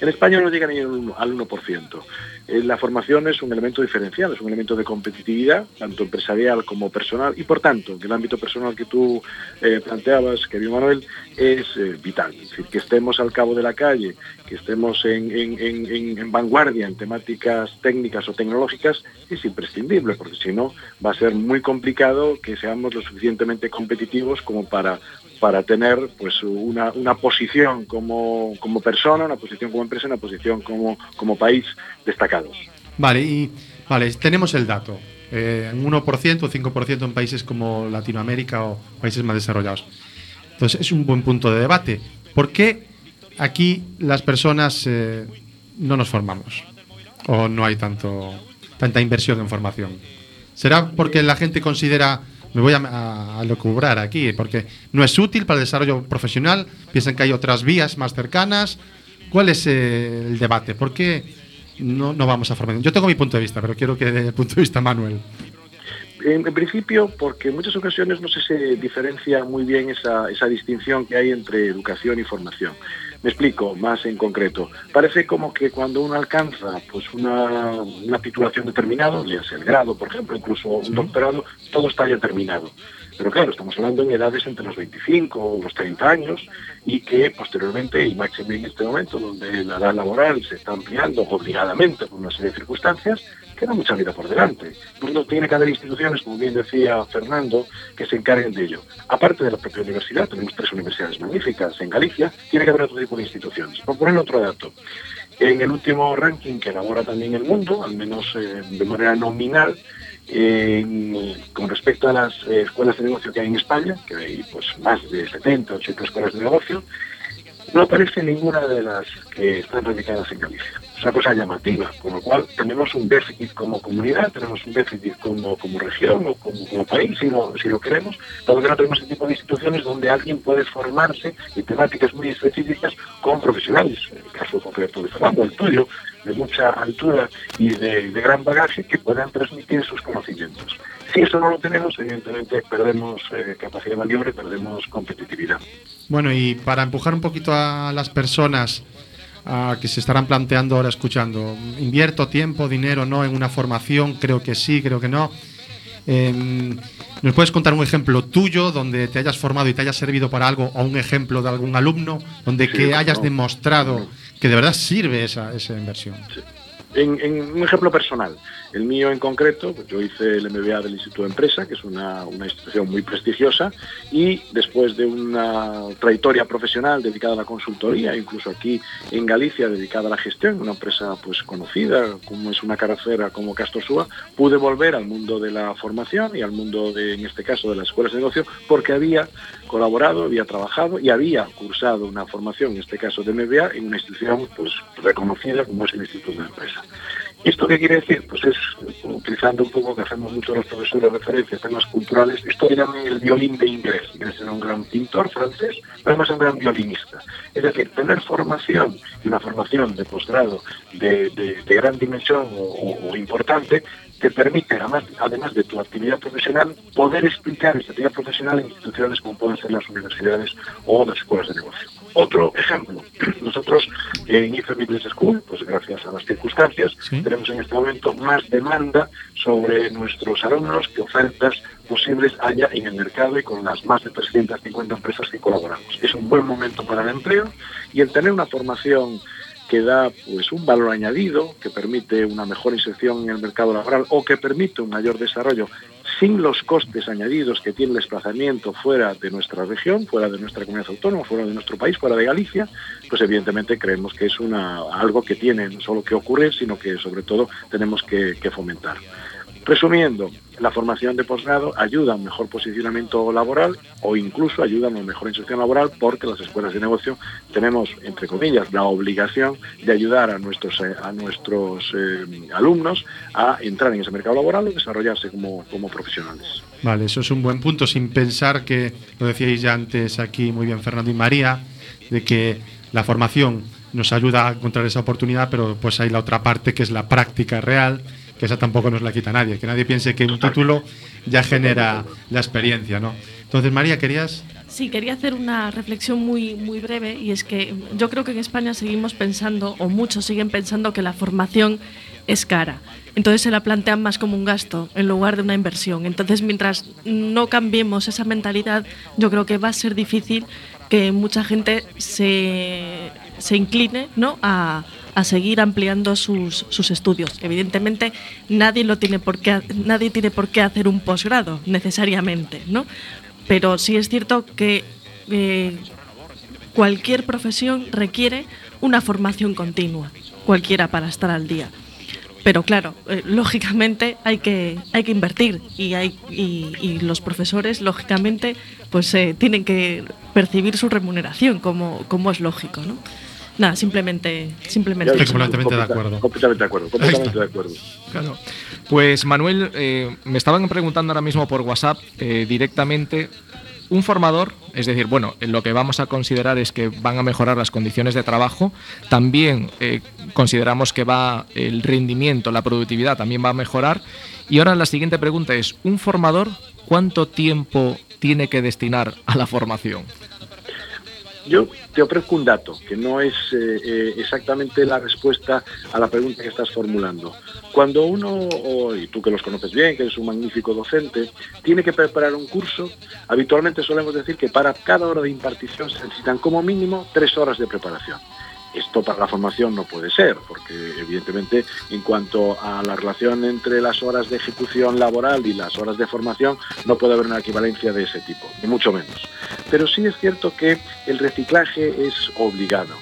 En España no llega ni al 1%. al 1%. eh, la formación es un elemento diferencial, es un elemento de competitividad, tanto empresarial como personal, y por tanto, en el ámbito personal que tú eh, planteabas, querido Manuel, es eh, vital. Es decir, que estemos al cabo de la calle, que estemos en vanguardia en temáticas técnicas o tecnológicas, es imprescindible, porque si no, va a ser muy complicado que seamos lo suficientemente competitivos como para para tener pues una, una posición como, como persona, una posición como empresa, una posición como, como país destacados. Vale, y vale, tenemos el dato. Eh, un 1% o 5% en países como Latinoamérica o países más desarrollados. Entonces, es un buen punto de debate. ¿Por qué aquí las personas eh, no nos formamos? ¿O no hay tanto, tanta inversión en formación? ¿Será porque la gente considera, me voy a, a, locubrar aquí, porque no es útil para el desarrollo profesional? ¿Piensan que hay otras vías más cercanas? ¿Cuál es eh, el debate? ¿Por qué no, no vamos a formación? Yo tengo mi punto de vista, pero quiero que dé el punto de vista Manuel. En, principio, porque en muchas ocasiones no se diferencia muy bien esa, esa distinción que hay entre educación y formación. Me explico más en concreto. Parece como que cuando uno alcanza pues una, una titulación determinada, ya sea el grado, por ejemplo, incluso un doctorado, todo está ya terminado. Pero claro, estamos hablando en edades entre los 25 o los 30 años y que posteriormente, y máximo en este momento, donde la edad laboral se está ampliando obligadamente por una serie de circunstancias, queda mucha vida por delante. Por lo tiene que haber instituciones, como bien decía Fernando, que se encarguen de ello. Aparte de la propia universidad, tenemos tres universidades magníficas en Galicia, tiene que haber otro tipo de instituciones. Por poner otro dato, en el último ranking que elabora también el mundo, al menos eh, de manera nominal, eh, con respecto a las eh, escuelas de negocio que hay en España, que hay pues más de 70, 80 escuelas de negocio, no aparece ninguna de las que están radicadas en Galicia. Es una cosa llamativa, con lo cual tenemos un déficit como comunidad, tenemos un déficit como, como región o como, país, si lo, si lo queremos, dado que no tenemos ese tipo de instituciones donde alguien puede formarse en temáticas muy específicas con profesionales, en el caso concreto de Fernando, el tuyo, de mucha altura y de gran bagaje que puedan transmitir sus conocimientos. Si eso no lo tenemos, evidentemente perdemos eh, capacidad de maniobra y perdemos competitividad. Bueno, y para empujar un poquito a las personas a que se estarán planteando ahora escuchando, invierto tiempo, dinero, no en una formación, creo que sí, creo que no. Eh, ¿Nos puedes contar un ejemplo tuyo donde te hayas formado y te haya servido para algo o un ejemplo de algún alumno donde Sí, que hayas no. demostrado que de verdad sirve esa, esa inversión? En, un ejemplo personal, el mío en concreto, pues yo hice el MBA del Instituto de Empresa, que es una, una institución muy prestigiosa, y después de una trayectoria profesional dedicada a la consultoría, incluso aquí en Galicia dedicada a la gestión, una empresa pues conocida como es una caracera como Castosúa, pude volver al mundo de la formación y al mundo de, en este caso, de las escuelas de negocio, porque había colaborado, había trabajado y había cursado una formación, en este caso de MBA, en una institución pues reconocida como es el Instituto de Empresa. ¿Y esto qué quiere decir? Pues es, utilizando un poco que hacemos mucho los profesores de referencia, temas culturales, esto llaman el violín de inglés. Inglés era un gran pintor francés, pero además un gran violinista. Es decir, tener formación y una formación de posgrado de, de- gran dimensión o- o importante te permite, además, además de tu actividad profesional, poder explicar esa actividad profesional en instituciones como pueden ser las universidades o las escuelas de negocio. Otro ejemplo, nosotros en IFE Business School, pues gracias a las circunstancias, Sí. tenemos en este momento más demanda sobre nuestros alumnos que ofertas posibles haya en el mercado y con las más de 350 empresas que colaboramos. Es un buen momento para el empleo y el tener una formación que da pues un valor añadido, que permite una mejor inserción en el mercado laboral o que permite un mayor desarrollo sin los costes añadidos que tiene el desplazamiento fuera de nuestra región, fuera de nuestra comunidad autónoma, fuera de nuestro país, fuera de Galicia, pues evidentemente creemos que es una, algo que tiene no solo que ocurrir, sino que sobre todo tenemos que, que fomentar. Resumiendo, la formación de posgrado ayuda a un mejor posicionamiento laboral o incluso ayuda a una mejor inserción laboral porque las escuelas de negocio tenemos, entre comillas, la obligación de ayudar a nuestros, eh, a nuestros eh, alumnos a entrar en ese mercado laboral y desarrollarse como, como profesionales. Vale, eso es un buen punto, sin pensar que, lo decíais ya antes aquí muy bien Fernando y María, de que la formación nos ayuda a encontrar esa oportunidad, pero pues hay la otra parte que es la práctica real, que esa tampoco nos la quita nadie, que nadie piense que un título ya genera la experiencia, ¿no? Entonces, María, ¿querías? Sí, quería hacer una reflexión muy, muy breve y es que yo creo que en España seguimos pensando, o muchos siguen pensando, que la formación es cara. Entonces se la plantean más como un gasto en lugar de una inversión. Entonces, mientras no cambiemos esa mentalidad, yo creo que va a ser difícil que mucha gente se, se incline ¿no? a, a seguir ampliando sus, sus estudios. Evidentemente, nadie, lo tiene por qué, nadie tiene por qué hacer un posgrado necesariamente, ¿no? pero sí es cierto que eh, cualquier profesión requiere una formación continua, cualquiera para estar al día. Pero claro, eh, lógicamente hay que, hay que invertir y, hay, y, los profesores, lógicamente, pues eh, tienen que percibir su remuneración, como, como es lógico. ¿no? Nada, simplemente, simplemente. Eso. completamente de acuerdo. Completamente de acuerdo, completamente de acuerdo. Claro. Pues Manuel, eh, me estaban preguntando ahora mismo por WhatsApp eh, directamente. Un formador, es decir, bueno, lo que vamos a considerar es que van a mejorar las condiciones de trabajo. También eh, consideramos que va el rendimiento, la productividad también va a mejorar. Y ahora la siguiente pregunta es: ¿un formador cuánto tiempo tiene que destinar a la formación? Yo te ofrezco un dato que no es eh, eh, exactamente la respuesta a la pregunta que estás formulando. Cuando uno, y tú que los conoces bien, que eres un magnífico docente, tiene que preparar un curso, habitualmente solemos decir que para cada hora de impartición se necesitan como mínimo tres horas de preparación. Esto para la formación no puede ser, porque evidentemente en cuanto a la relación entre las horas de ejecución laboral y las horas de formación no puede haber una equivalencia de ese tipo, ni mucho menos. Pero sí es cierto que el reciclaje es obligado.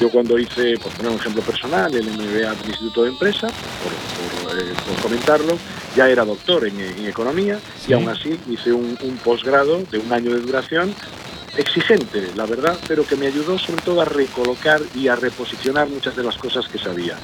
Yo cuando hice, por poner un ejemplo personal, el MBA del Instituto de Empresa, por, por, eh, por comentarlo, ya era doctor en, en economía y aún así hice un, un posgrado de un año de duración exigente, la verdad, pero que me ayudó sobre todo a recolocar y a reposicionar muchas de las cosas que sabía.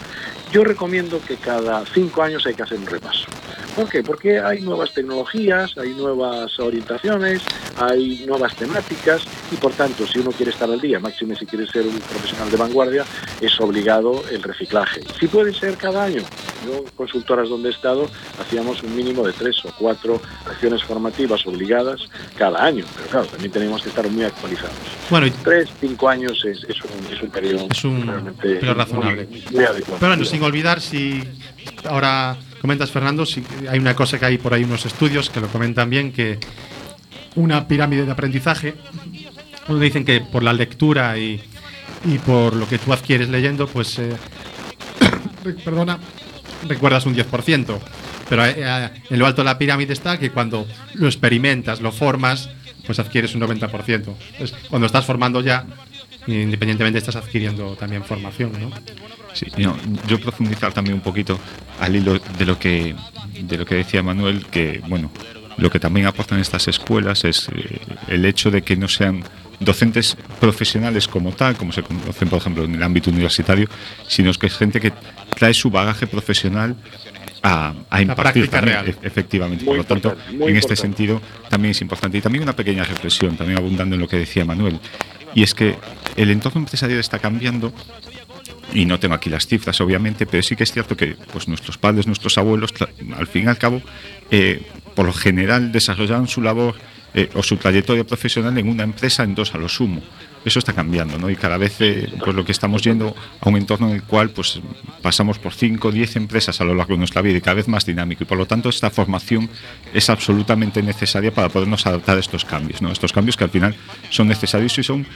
Yo recomiendo que cada cinco años hay que hacer un repaso. ¿Por qué? Porque hay nuevas tecnologías, hay nuevas orientaciones, hay nuevas temáticas y por tanto, si uno quiere estar al día, máxime si quiere ser un profesional de vanguardia, es obligado el reciclaje. Si puede ser cada año. Yo, consultoras donde he estado, hacíamos un mínimo de tres o cuatro acciones formativas obligadas cada año, pero claro, también tenemos que estar muy actualizados. Bueno, y- Tres, cinco años es, es un, es un periodo Es un realmente periodo razonable. muy, muy adecuado. Pero bueno, sin olvidar si ahora comentas Fernando, si hay una cosa que hay por ahí unos estudios que lo comentan bien que una pirámide de aprendizaje donde dicen que por la lectura y, y por lo que tú adquieres leyendo, pues eh, perdona, recuerdas un 10%. Pero eh, eh, en lo alto de la pirámide está que cuando lo experimentas, lo formas, pues adquieres un 90%. Entonces, cuando estás formando ya, independientemente estás adquiriendo también formación, ¿no? Sí, no, yo profundizar también un poquito al hilo de lo que de lo que decía Manuel, que bueno, lo que también aportan estas escuelas es eh, el hecho de que no sean docentes profesionales como tal, como se conocen por ejemplo en el ámbito universitario, sino que es gente que trae su bagaje profesional a, a impartir también, real. e- efectivamente. Muy por lo tanto, importante, en este sentido también es importante. Y también una pequeña reflexión, también abundando en lo que decía Manuel, y es que el entorno empresarial está cambiando y no tengo aquí las cifras, obviamente, pero sí que es cierto que pues, nuestros padres, nuestros abuelos, al fin y al cabo, eh, por lo general desarrollaron su labor eh, o su trayectoria profesional en una empresa en dos a lo sumo. Eso está cambiando, ¿no? Y cada vez eh, pues lo que estamos yendo a un entorno en el cual pues pasamos por 5 o 10 empresas a lo largo de nuestra vida y cada vez más dinámico. Y por lo tanto esta formación es absolutamente necesaria para podernos adaptar a estos cambios, ¿no? Estos cambios que al final son necesarios y son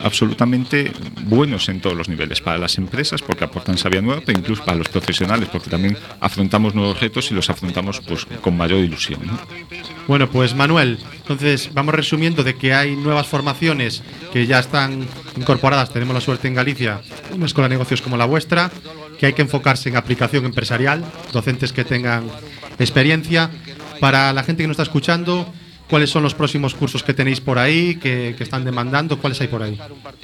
absolutamente buenos en todos los niveles, para las empresas porque aportan sabia nueva, pero incluso para los profesionales porque también afrontamos nuevos retos y los afrontamos pues con mayor ilusión. ¿no? Bueno, pues Manuel, entonces vamos resumiendo de que hay nuevas formaciones que ya están incorporadas. Tenemos la suerte en Galicia, una escuela de negocios como la vuestra, que hay que enfocarse en aplicación empresarial, docentes que tengan experiencia. Para la gente que nos está escuchando, ¿cuáles son los próximos cursos que tenéis por ahí, que, que están demandando? ¿Cuáles hay por ahí?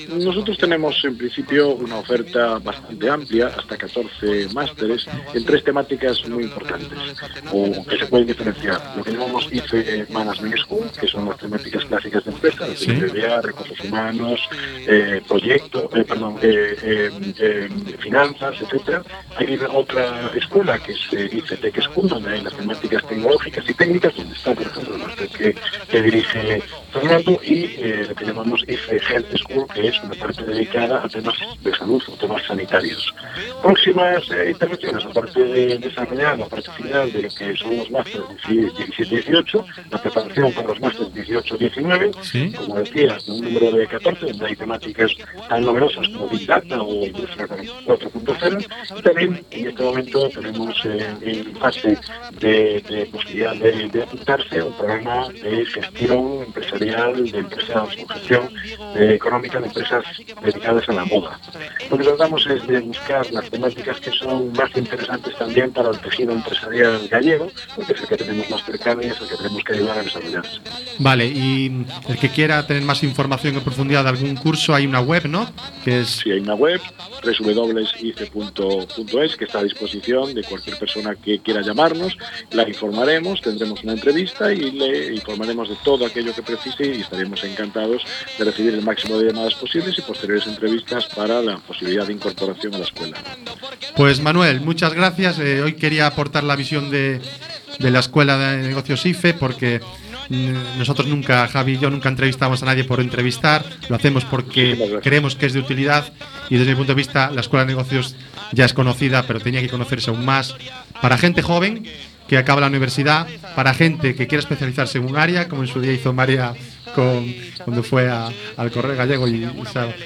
Nosotros tenemos en principio una oferta bastante amplia, hasta 14 másteres, en tres temáticas muy importantes, o que se pueden diferenciar. Lo que llamamos IFE Management School, que son las temáticas clásicas de empresas, Sí. Recursos humanos, eh, proyectos, eh, perdón, eh, eh, finanzas, etcétera. Hay otra escuela que es IFE Tech School, donde hay las temáticas tecnológicas y técnicas, donde está, por ejemplo, el máster que que dirige Fernando y eh, lo que llamamos IFE Health School, que es una parte dedicada a temas de salud o temas sanitarios. Próximas eh, intervenciones, aparte de desarrollar la parte final de lo que son los másteres 17-18, la preparación para los másteres 18-19, Sí. como decía, un número de 14, donde hay temáticas tan novedosas como Big Data o Industria 4.0, y también en este momento tenemos eh, en fase de, de posibilidad de, de apuntarse a un programa de gestión empresarial, de empresas con gestión eh, económica de empresas dedicadas a la moda. Lo que tratamos es de buscar las temáticas que son más interesantes también para el tejido empresarial gallego, porque es el que tenemos más cercano y es el que tenemos que ayudar a desarrollarse. Vale, y el que quiera tener más información en profundidad de algún curso, hay una web, ¿no? Que es Sí, hay una web, www.ice.es, que está a disposición de cualquier persona que quiera llamarnos. La informaremos, tendremos una entrevista y le informaremos de todo aquello que precise y estaremos encantados de recibir el máximo de llamadas posibles y posteriores entrevistas para la posibilidad de incorporación a la escuela. Pues Manuel, muchas gracias. Eh, hoy quería aportar la visión de, de la Escuela de Negocios IFE porque mm, nosotros nunca, Javi y yo, nunca entrevistamos a nadie por entrevistar. Lo hacemos porque creemos que es de utilidad y desde mi punto de vista la Escuela de Negocios ya es conocida, pero tenía que conocerse aún más para gente joven que acaba la universidad, para gente que quiere especializarse en un área, como en su día hizo María cuando fue al Correo Gallego y,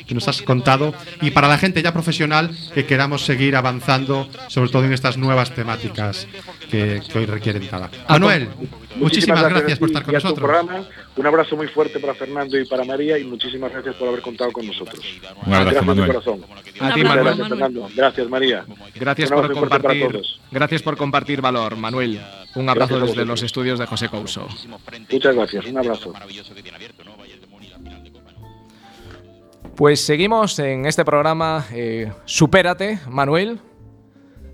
que nos has contado, y para la gente ya profesional que queramos seguir avanzando, sobre todo en estas nuevas temáticas que, que hoy requieren cada. Manuel, muchísimas gracias por estar con nosotros. programa. Un abrazo muy fuerte para Fernando y para María y muchísimas gracias por haber contado con nosotros. Un abrazo, gracias Manuel. de corazón. A ti, Un abrazo, Manuel. Gracias, Fernando. Gracias, María. Gracias por compartir. Gracias por compartir valor, Manuel. Un abrazo Gracias desde los estudios de José Couso. Muchas gracias. Un abrazo. Pues seguimos en este programa eh, Supérate, Manuel.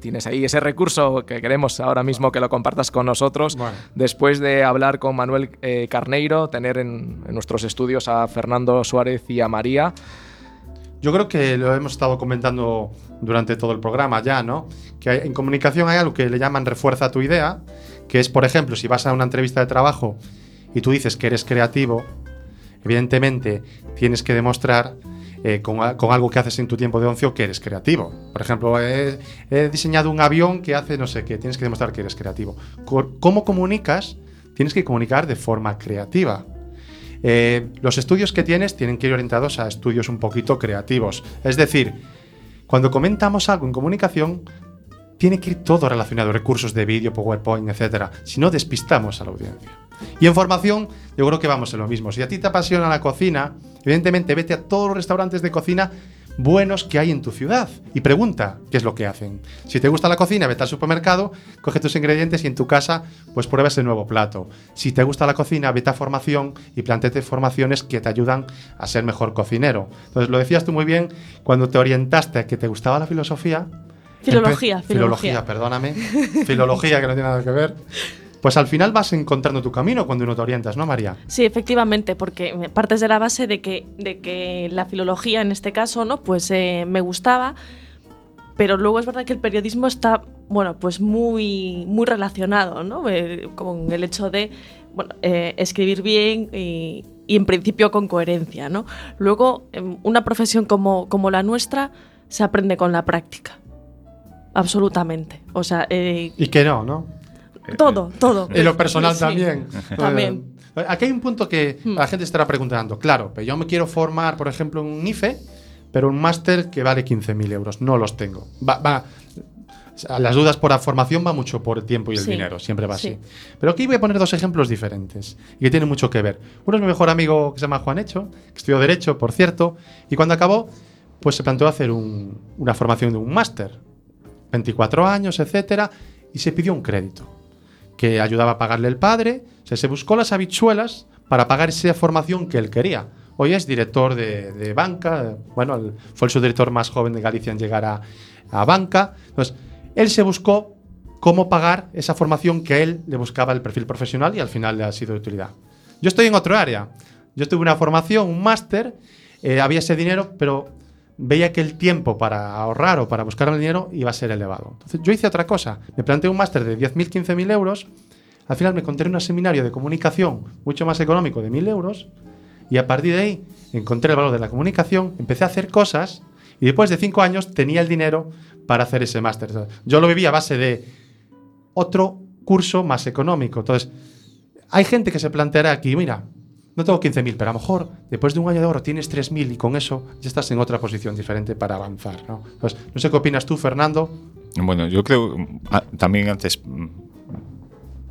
Tienes ahí ese recurso que queremos ahora mismo que lo compartas con nosotros. Bueno. Después de hablar con Manuel eh, Carneiro, tener en, en nuestros estudios a Fernando Suárez y a María. Yo creo que lo hemos estado comentando durante todo el programa ya, ¿no? Que hay- en comunicación hay algo que le llaman refuerza tu idea, que es, por ejemplo, si vas a una entrevista de trabajo y tú dices que eres creativo, evidentemente tienes que demostrar eh, con, algo que haces en tu tiempo de ocio que eres creativo. Por ejemplo, he, diseñado un avión que hace no sé qué, tienes que demostrar que eres creativo. ¿Cómo comunicas? Tienes que comunicar de forma creativa. Eh, los estudios que tienes tienen que ir orientados a estudios un poquito creativos. Es decir, cuando comentamos algo en comunicación, tiene que ir todo relacionado, recursos de vídeo, PowerPoint, etcétera. Si no, despistamos a la audiencia. Y en formación, yo creo que vamos en lo mismo. Si a ti te apasiona la cocina, evidentemente vete a todos los restaurantes de cocina buenos que hay en tu ciudad y pregunta qué es lo que hacen. Si te gusta la cocina, vete al supermercado, coge tus ingredientes y en tu casa pues pruebas el nuevo plato. Si te gusta la cocina, vete a formación y planteate formaciones que te ayudan a ser mejor cocinero. Entonces, lo decías tú muy bien cuando te orientaste a que te gustaba la filosofía. Filología, Empe- filología. perdóname. filología que no tiene nada que ver. Pues al final vas encontrando tu camino cuando uno te orientas, ¿no, María? Sí, efectivamente, porque partes de la base de que, de que la filología, en este caso, ¿no? Pues eh, me gustaba, pero luego es verdad que el periodismo está, bueno, pues muy, muy relacionado, ¿no? Eh, con el hecho de, bueno, eh, escribir bien y, y en principio con coherencia, ¿no? Luego, em, una profesión como, como la nuestra se aprende con la práctica. Absolutamente. O sea, eh, Y que no, ¿no? Todo, todo. En lo personal Sí, también. También. Eh, Aquí hay un punto que Hmm. la gente estará preguntando. Claro, pero yo me quiero formar, por ejemplo, en un IFE, pero un máster que vale 15.000 euros. No los tengo. Va, va- las dudas por la formación va mucho por el tiempo y el Sí, dinero. Siempre va sí. así. Pero aquí voy a poner dos ejemplos diferentes y que tienen mucho que ver. Uno es mi mejor amigo que se llama Juan Hecho, que estudió Derecho, por cierto, y cuando acabó, pues se planteó hacer un- una formación de un máster. 24 años, etcétera, y se pidió un crédito que ayudaba a pagarle el padre. Se buscó las habichuelas para pagar esa formación que él quería. Hoy es director de, banca, bueno, fue el subdirector más joven de Galicia en llegar a, a banca. Entonces, él se buscó cómo pagar esa formación que él le buscaba el perfil profesional y al final le ha sido de utilidad. Yo estoy en otro área. Yo tuve una formación, un máster, eh, había ese dinero, pero veía que el tiempo para ahorrar o para buscar el dinero iba a ser elevado. Entonces yo hice otra cosa. Me planteé un máster de 10.000, 15.000 euros, Al final me encontré en un seminario de comunicación mucho más económico de 1000 euros y a partir de ahí encontré el valor de la comunicación, empecé a hacer cosas y después de cinco años tenía el dinero para hacer ese máster. Yo lo viví a base de otro curso más económico. Entonces, hay gente que se planteará aquí, mira, no tengo 15.000, pero a lo mejor después de un año de oro tienes 3.000 y con eso ya estás en otra posición diferente para avanzar. ¿no? Entonces, no sé qué opinas tú, Fernando. Bueno, yo creo, ah, también antes mm,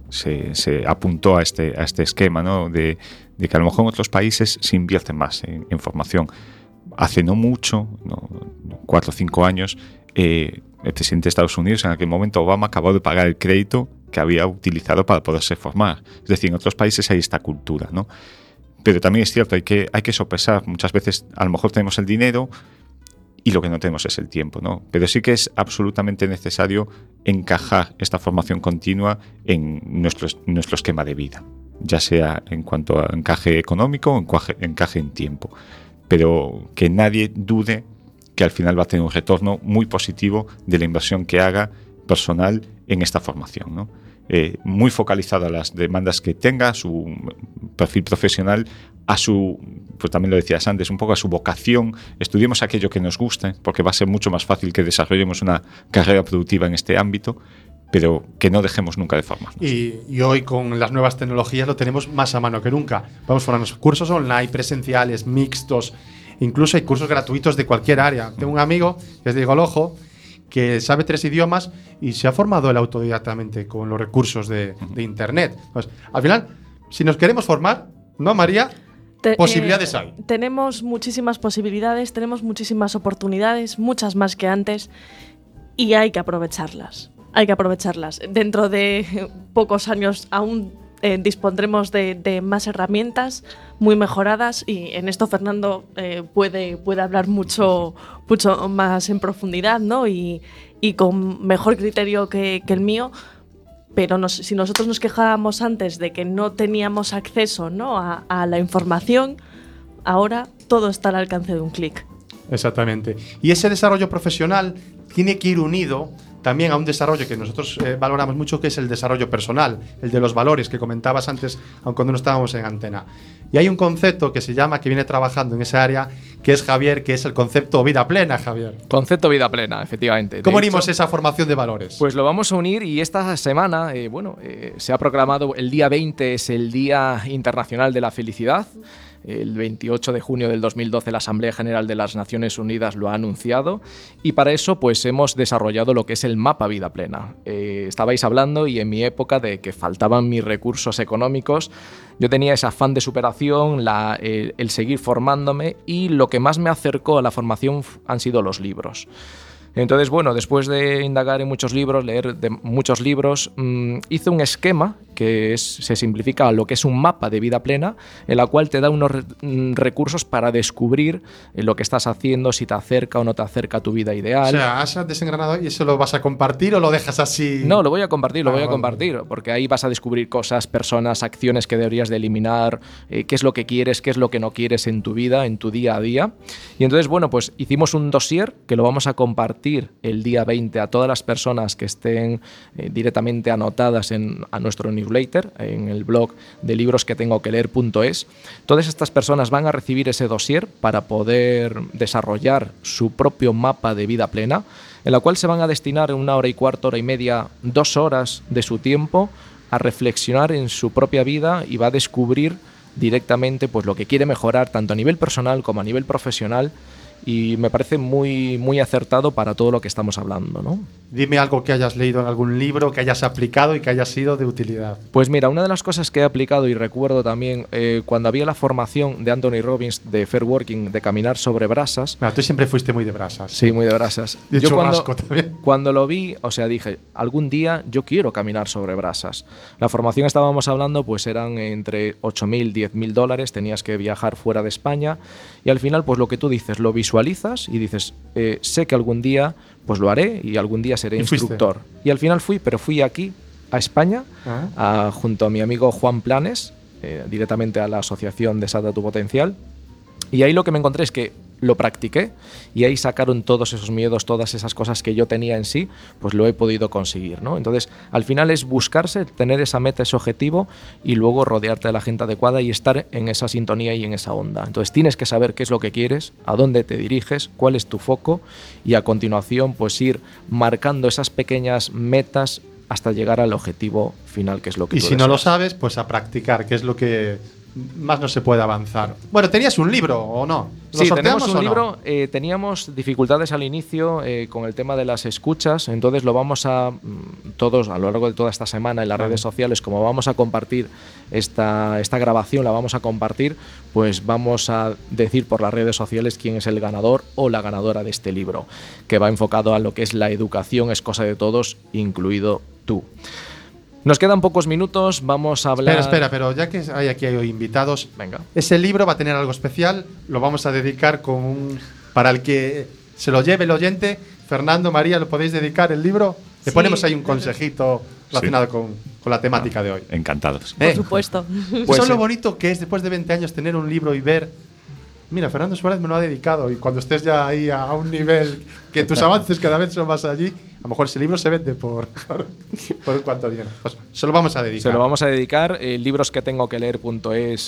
se, se apuntó a este, a este esquema, ¿no? De, de que a lo mejor en otros países se invierte más en, en formación. Hace no mucho, ¿no? cuatro o cinco años, eh, el presidente de Estados Unidos, en aquel momento Obama, acabó de pagar el crédito que había utilizado para poderse formar. Es decir, en otros países hay esta cultura, ¿no? Pero también es cierto, hay que, hay que sopesar. Muchas veces a lo mejor tenemos el dinero y lo que no tenemos es el tiempo, ¿no? Pero sí que es absolutamente necesario encajar esta formación continua en nuestro, nuestro esquema de vida, ya sea en cuanto a encaje económico o encaje, encaje en tiempo. Pero que nadie dude que al final va a tener un retorno muy positivo de la inversión que haga personal en esta formación, ¿no? Eh, muy focalizada a las demandas que tenga, su perfil profesional, a su, pues también lo decías antes, un poco a su vocación. Estudiemos aquello que nos guste, porque va a ser mucho más fácil que desarrollemos una carrera productiva en este ámbito, pero que no dejemos nunca de formarnos. Y, y hoy con las nuevas tecnologías lo tenemos más a mano que nunca. Vamos formarnos cursos online, presenciales, mixtos, incluso hay cursos gratuitos de cualquier área. Tengo un amigo que es de Golojo que sabe tres idiomas y se ha formado él autodidactamente con los recursos de, de Internet. Entonces, al final, si nos queremos formar, ¿no, María? Te- Posibilidades eh, hay. Tenemos muchísimas posibilidades, tenemos muchísimas oportunidades, muchas más que antes, y hay que aprovecharlas. Hay que aprovecharlas. Dentro de pocos años aún eh, dispondremos de, más herramientas muy mejoradas y en esto Fernando eh, puede, puede hablar mucho, mucho más en profundidad ¿no? y, y con mejor criterio que, el mío. Pero si nosotros nos quejábamos antes de que no teníamos acceso ¿no? a, a la información, ahora todo está al alcance de un clic. Exactamente. Y ese desarrollo profesional tiene que ir unido también a un desarrollo que nosotros eh, valoramos mucho, que es el desarrollo personal, el de los valores que comentabas antes, aun cuando no estábamos en antena. Y hay un concepto que se llama, que viene trabajando en esa área, que es Javier, que es el concepto vida plena, Javier. Concepto vida plena, efectivamente. ¿Cómo unimos esa formación de valores? Pues lo vamos a unir y esta semana, eh, bueno, eh, se ha proclamado el día 20 es el Día Internacional de la Felicidad. El 28 de junio del 2012 la Asamblea General de las Naciones Unidas lo ha anunciado y para eso pues hemos desarrollado lo que es el mapa vida plena. Eh, estabais hablando y en mi época de que faltaban mis recursos económicos, yo tenía ese afán de superación, la- el- seguir formándome y lo que más me acercó a la formación han sido los libros. Entonces, bueno, después de indagar en muchos libros, leer de muchos libros, mm, hice un esquema que es- se simplifica a lo que es un mapa de vida plena, en la cual te da unos re- mm, recursos para descubrir eh, lo que estás haciendo, si te acerca o no te acerca a tu vida o ideal. sea, has desengranado y eso lo vas a compartir o lo dejas así. No, lo voy a compartir, lo Ah, voy a vale. compartir, porque ahí vas a descubrir cosas, personas, acciones que deberías de eliminar, eh, qué es lo que quieres, qué es lo que no quieres en tu vida, en tu día a día. Y entonces, bueno, pues hicimos un dossier que lo vamos a compartir el día 20 a todas las personas que estén eh, directamente anotadas en, a nuestro newsletter, en el blog de libros que tengo que leer.es. Todas estas personas van a recibir ese dossier para poder desarrollar su propio mapa de vida plena en la cual se van a destinar una hora y cuarto, hora y media, dos horas de su tiempo a reflexionar en su propia vida y va a descubrir directamente pues lo que quiere mejorar tanto a nivel personal como a nivel profesional y me parece muy muy acertado para todo lo que estamos hablando, ¿no? Dime algo que hayas leído en algún libro, que hayas aplicado y que haya sido de utilidad. Pues mira, una de las cosas que he aplicado y recuerdo también eh, cuando había la formación de Anthony Robbins de Fair Working de caminar sobre brasas, Mira, tú siempre fuiste muy de brasas. Sí, muy de brasas. De Yo cuando, también. cuando lo vi, o sea, dije, algún día yo quiero caminar sobre brasas. La formación estábamos hablando, pues eran entre 8.000, 10.000 dólares, tenías que viajar fuera de España y al final, pues lo que tú dices, lo visualizas y dices, eh, sé que algún día, pues lo haré y algún día seré ¿Y fuiste? instructor. Y al final fui, pero fui aquí, a España, Ah. a- junto a mi amigo Juan Planes, eh, directamente a la asociación Desata tu Potencial. Y ahí lo que me encontré es que lo practiqué y ahí sacaron todos esos miedos, todas esas cosas que yo tenía en sí, pues lo he podido conseguir, ¿no? Entonces, al final es buscarse, tener esa meta, ese objetivo y luego rodearte de la gente adecuada y estar en esa sintonía y en esa onda. Entonces, tienes que saber qué es lo que quieres, a dónde te diriges, cuál es tu foco y a continuación, pues ir marcando esas pequeñas metas hasta llegar al objetivo final, que es lo que Y tú si no lo sabes, pues a practicar, que es lo que más no se puede avanzar. Bueno, ¿tenías un libro o no? ¿Lo Sí, tenemos un o no? libro. eh, teníamos dificultades al inicio eh, con el tema de las escuchas, entonces lo vamos a mm, todos a lo largo de toda esta semana en las redes sociales, como vamos a compartir esta, esta grabación, la vamos a compartir, pues vamos a decir por las redes sociales quién es el ganador o la ganadora de este libro, que va enfocado a lo que es la educación, es cosa de todos, incluido tú. Nos quedan pocos minutos, vamos a hablar. Espera, espera, pero ya que hay aquí hay invitados, Venga. ese libro va a tener algo especial, lo vamos a dedicar con un- para el que se lo lleve el oyente. Fernando, María, ¿lo podéis dedicar el libro? Le Sí. ponemos ahí un consejito relacionado con, con la temática de hoy. Encantados. Por Eh, supuesto. Pues Eso es lo sí. bonito que es después de 20 años tener un libro y ver. Mira, Fernando Suárez me lo ha dedicado y cuando estés ya ahí a un nivel que tus avances cada vez son más allí, a lo mejor ese libro se vende por, por cuánto dinero. Pues se lo vamos a dedicar. Se lo vamos a dedicar. Eh,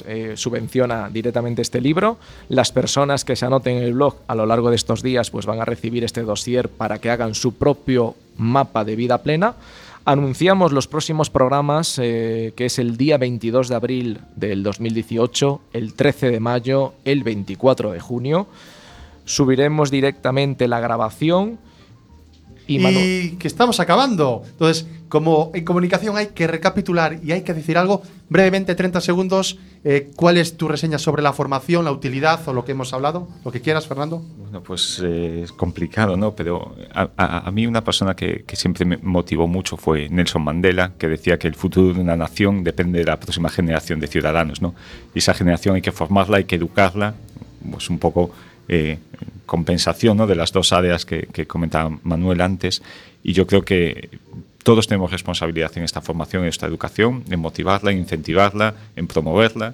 eh, subvenciona directamente este libro. Las personas que se anoten en el blog a lo largo de estos días pues van a recibir este dossier para que hagan su propio mapa de vida plena. Anunciamos los próximos programas, eh, que es el día 22 de abril del 2018, el 13 de mayo, el 24 de junio. Subiremos directamente la grabación. Y, que estamos acabando. Entonces, como en comunicación hay que recapitular y hay que decir algo, brevemente, 30 segundos, eh, ¿cuál es tu reseña sobre la formación, la utilidad o lo que hemos hablado? Lo que quieras, Fernando. Bueno, pues eh, es complicado, ¿no? Pero a, a- a mí una persona que, que siempre me motivó mucho fue Nelson Mandela, que decía que el futuro de una nación depende de la próxima generación de ciudadanos, ¿no? Y esa generación hay que formarla, hay que educarla, pues un poco eh, compensación, ¿no? De las dos áreas que, que comentaba Manuel antes. Y yo creo que todos tenemos responsabilidad en esta formación, en esta educación, en motivarla, en incentivarla, en promoverla.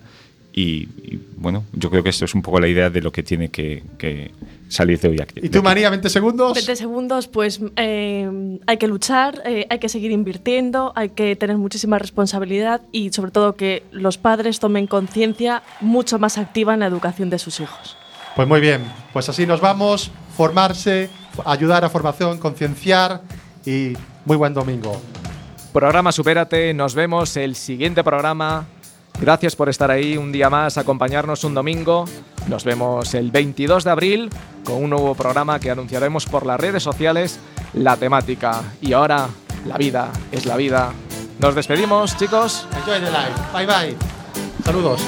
Y, y, bueno, yo creo que esto es un poco la idea de lo que tiene que, que salir de hoy aquí. ¿Y tú, María, 20 segundos? 20 segundos, pues eh, hay que luchar, eh, hay que seguir invirtiendo, hay que tener muchísima responsabilidad y sobre todo que los padres tomen conciencia mucho más activa en la educación de sus hijos. Pues muy bien, pues así nos vamos, formarse, ayudar a formación, concienciar y muy buen domingo. Programa Supérate, nos vemos el siguiente programa. Gracias por estar ahí un día más, acompañarnos un domingo. Nos vemos el 22 de abril con un nuevo programa que anunciaremos por las redes sociales, la temática. Y ahora, la vida es la vida. Nos despedimos, chicos. Enjoy the life. Bye bye. Saludos.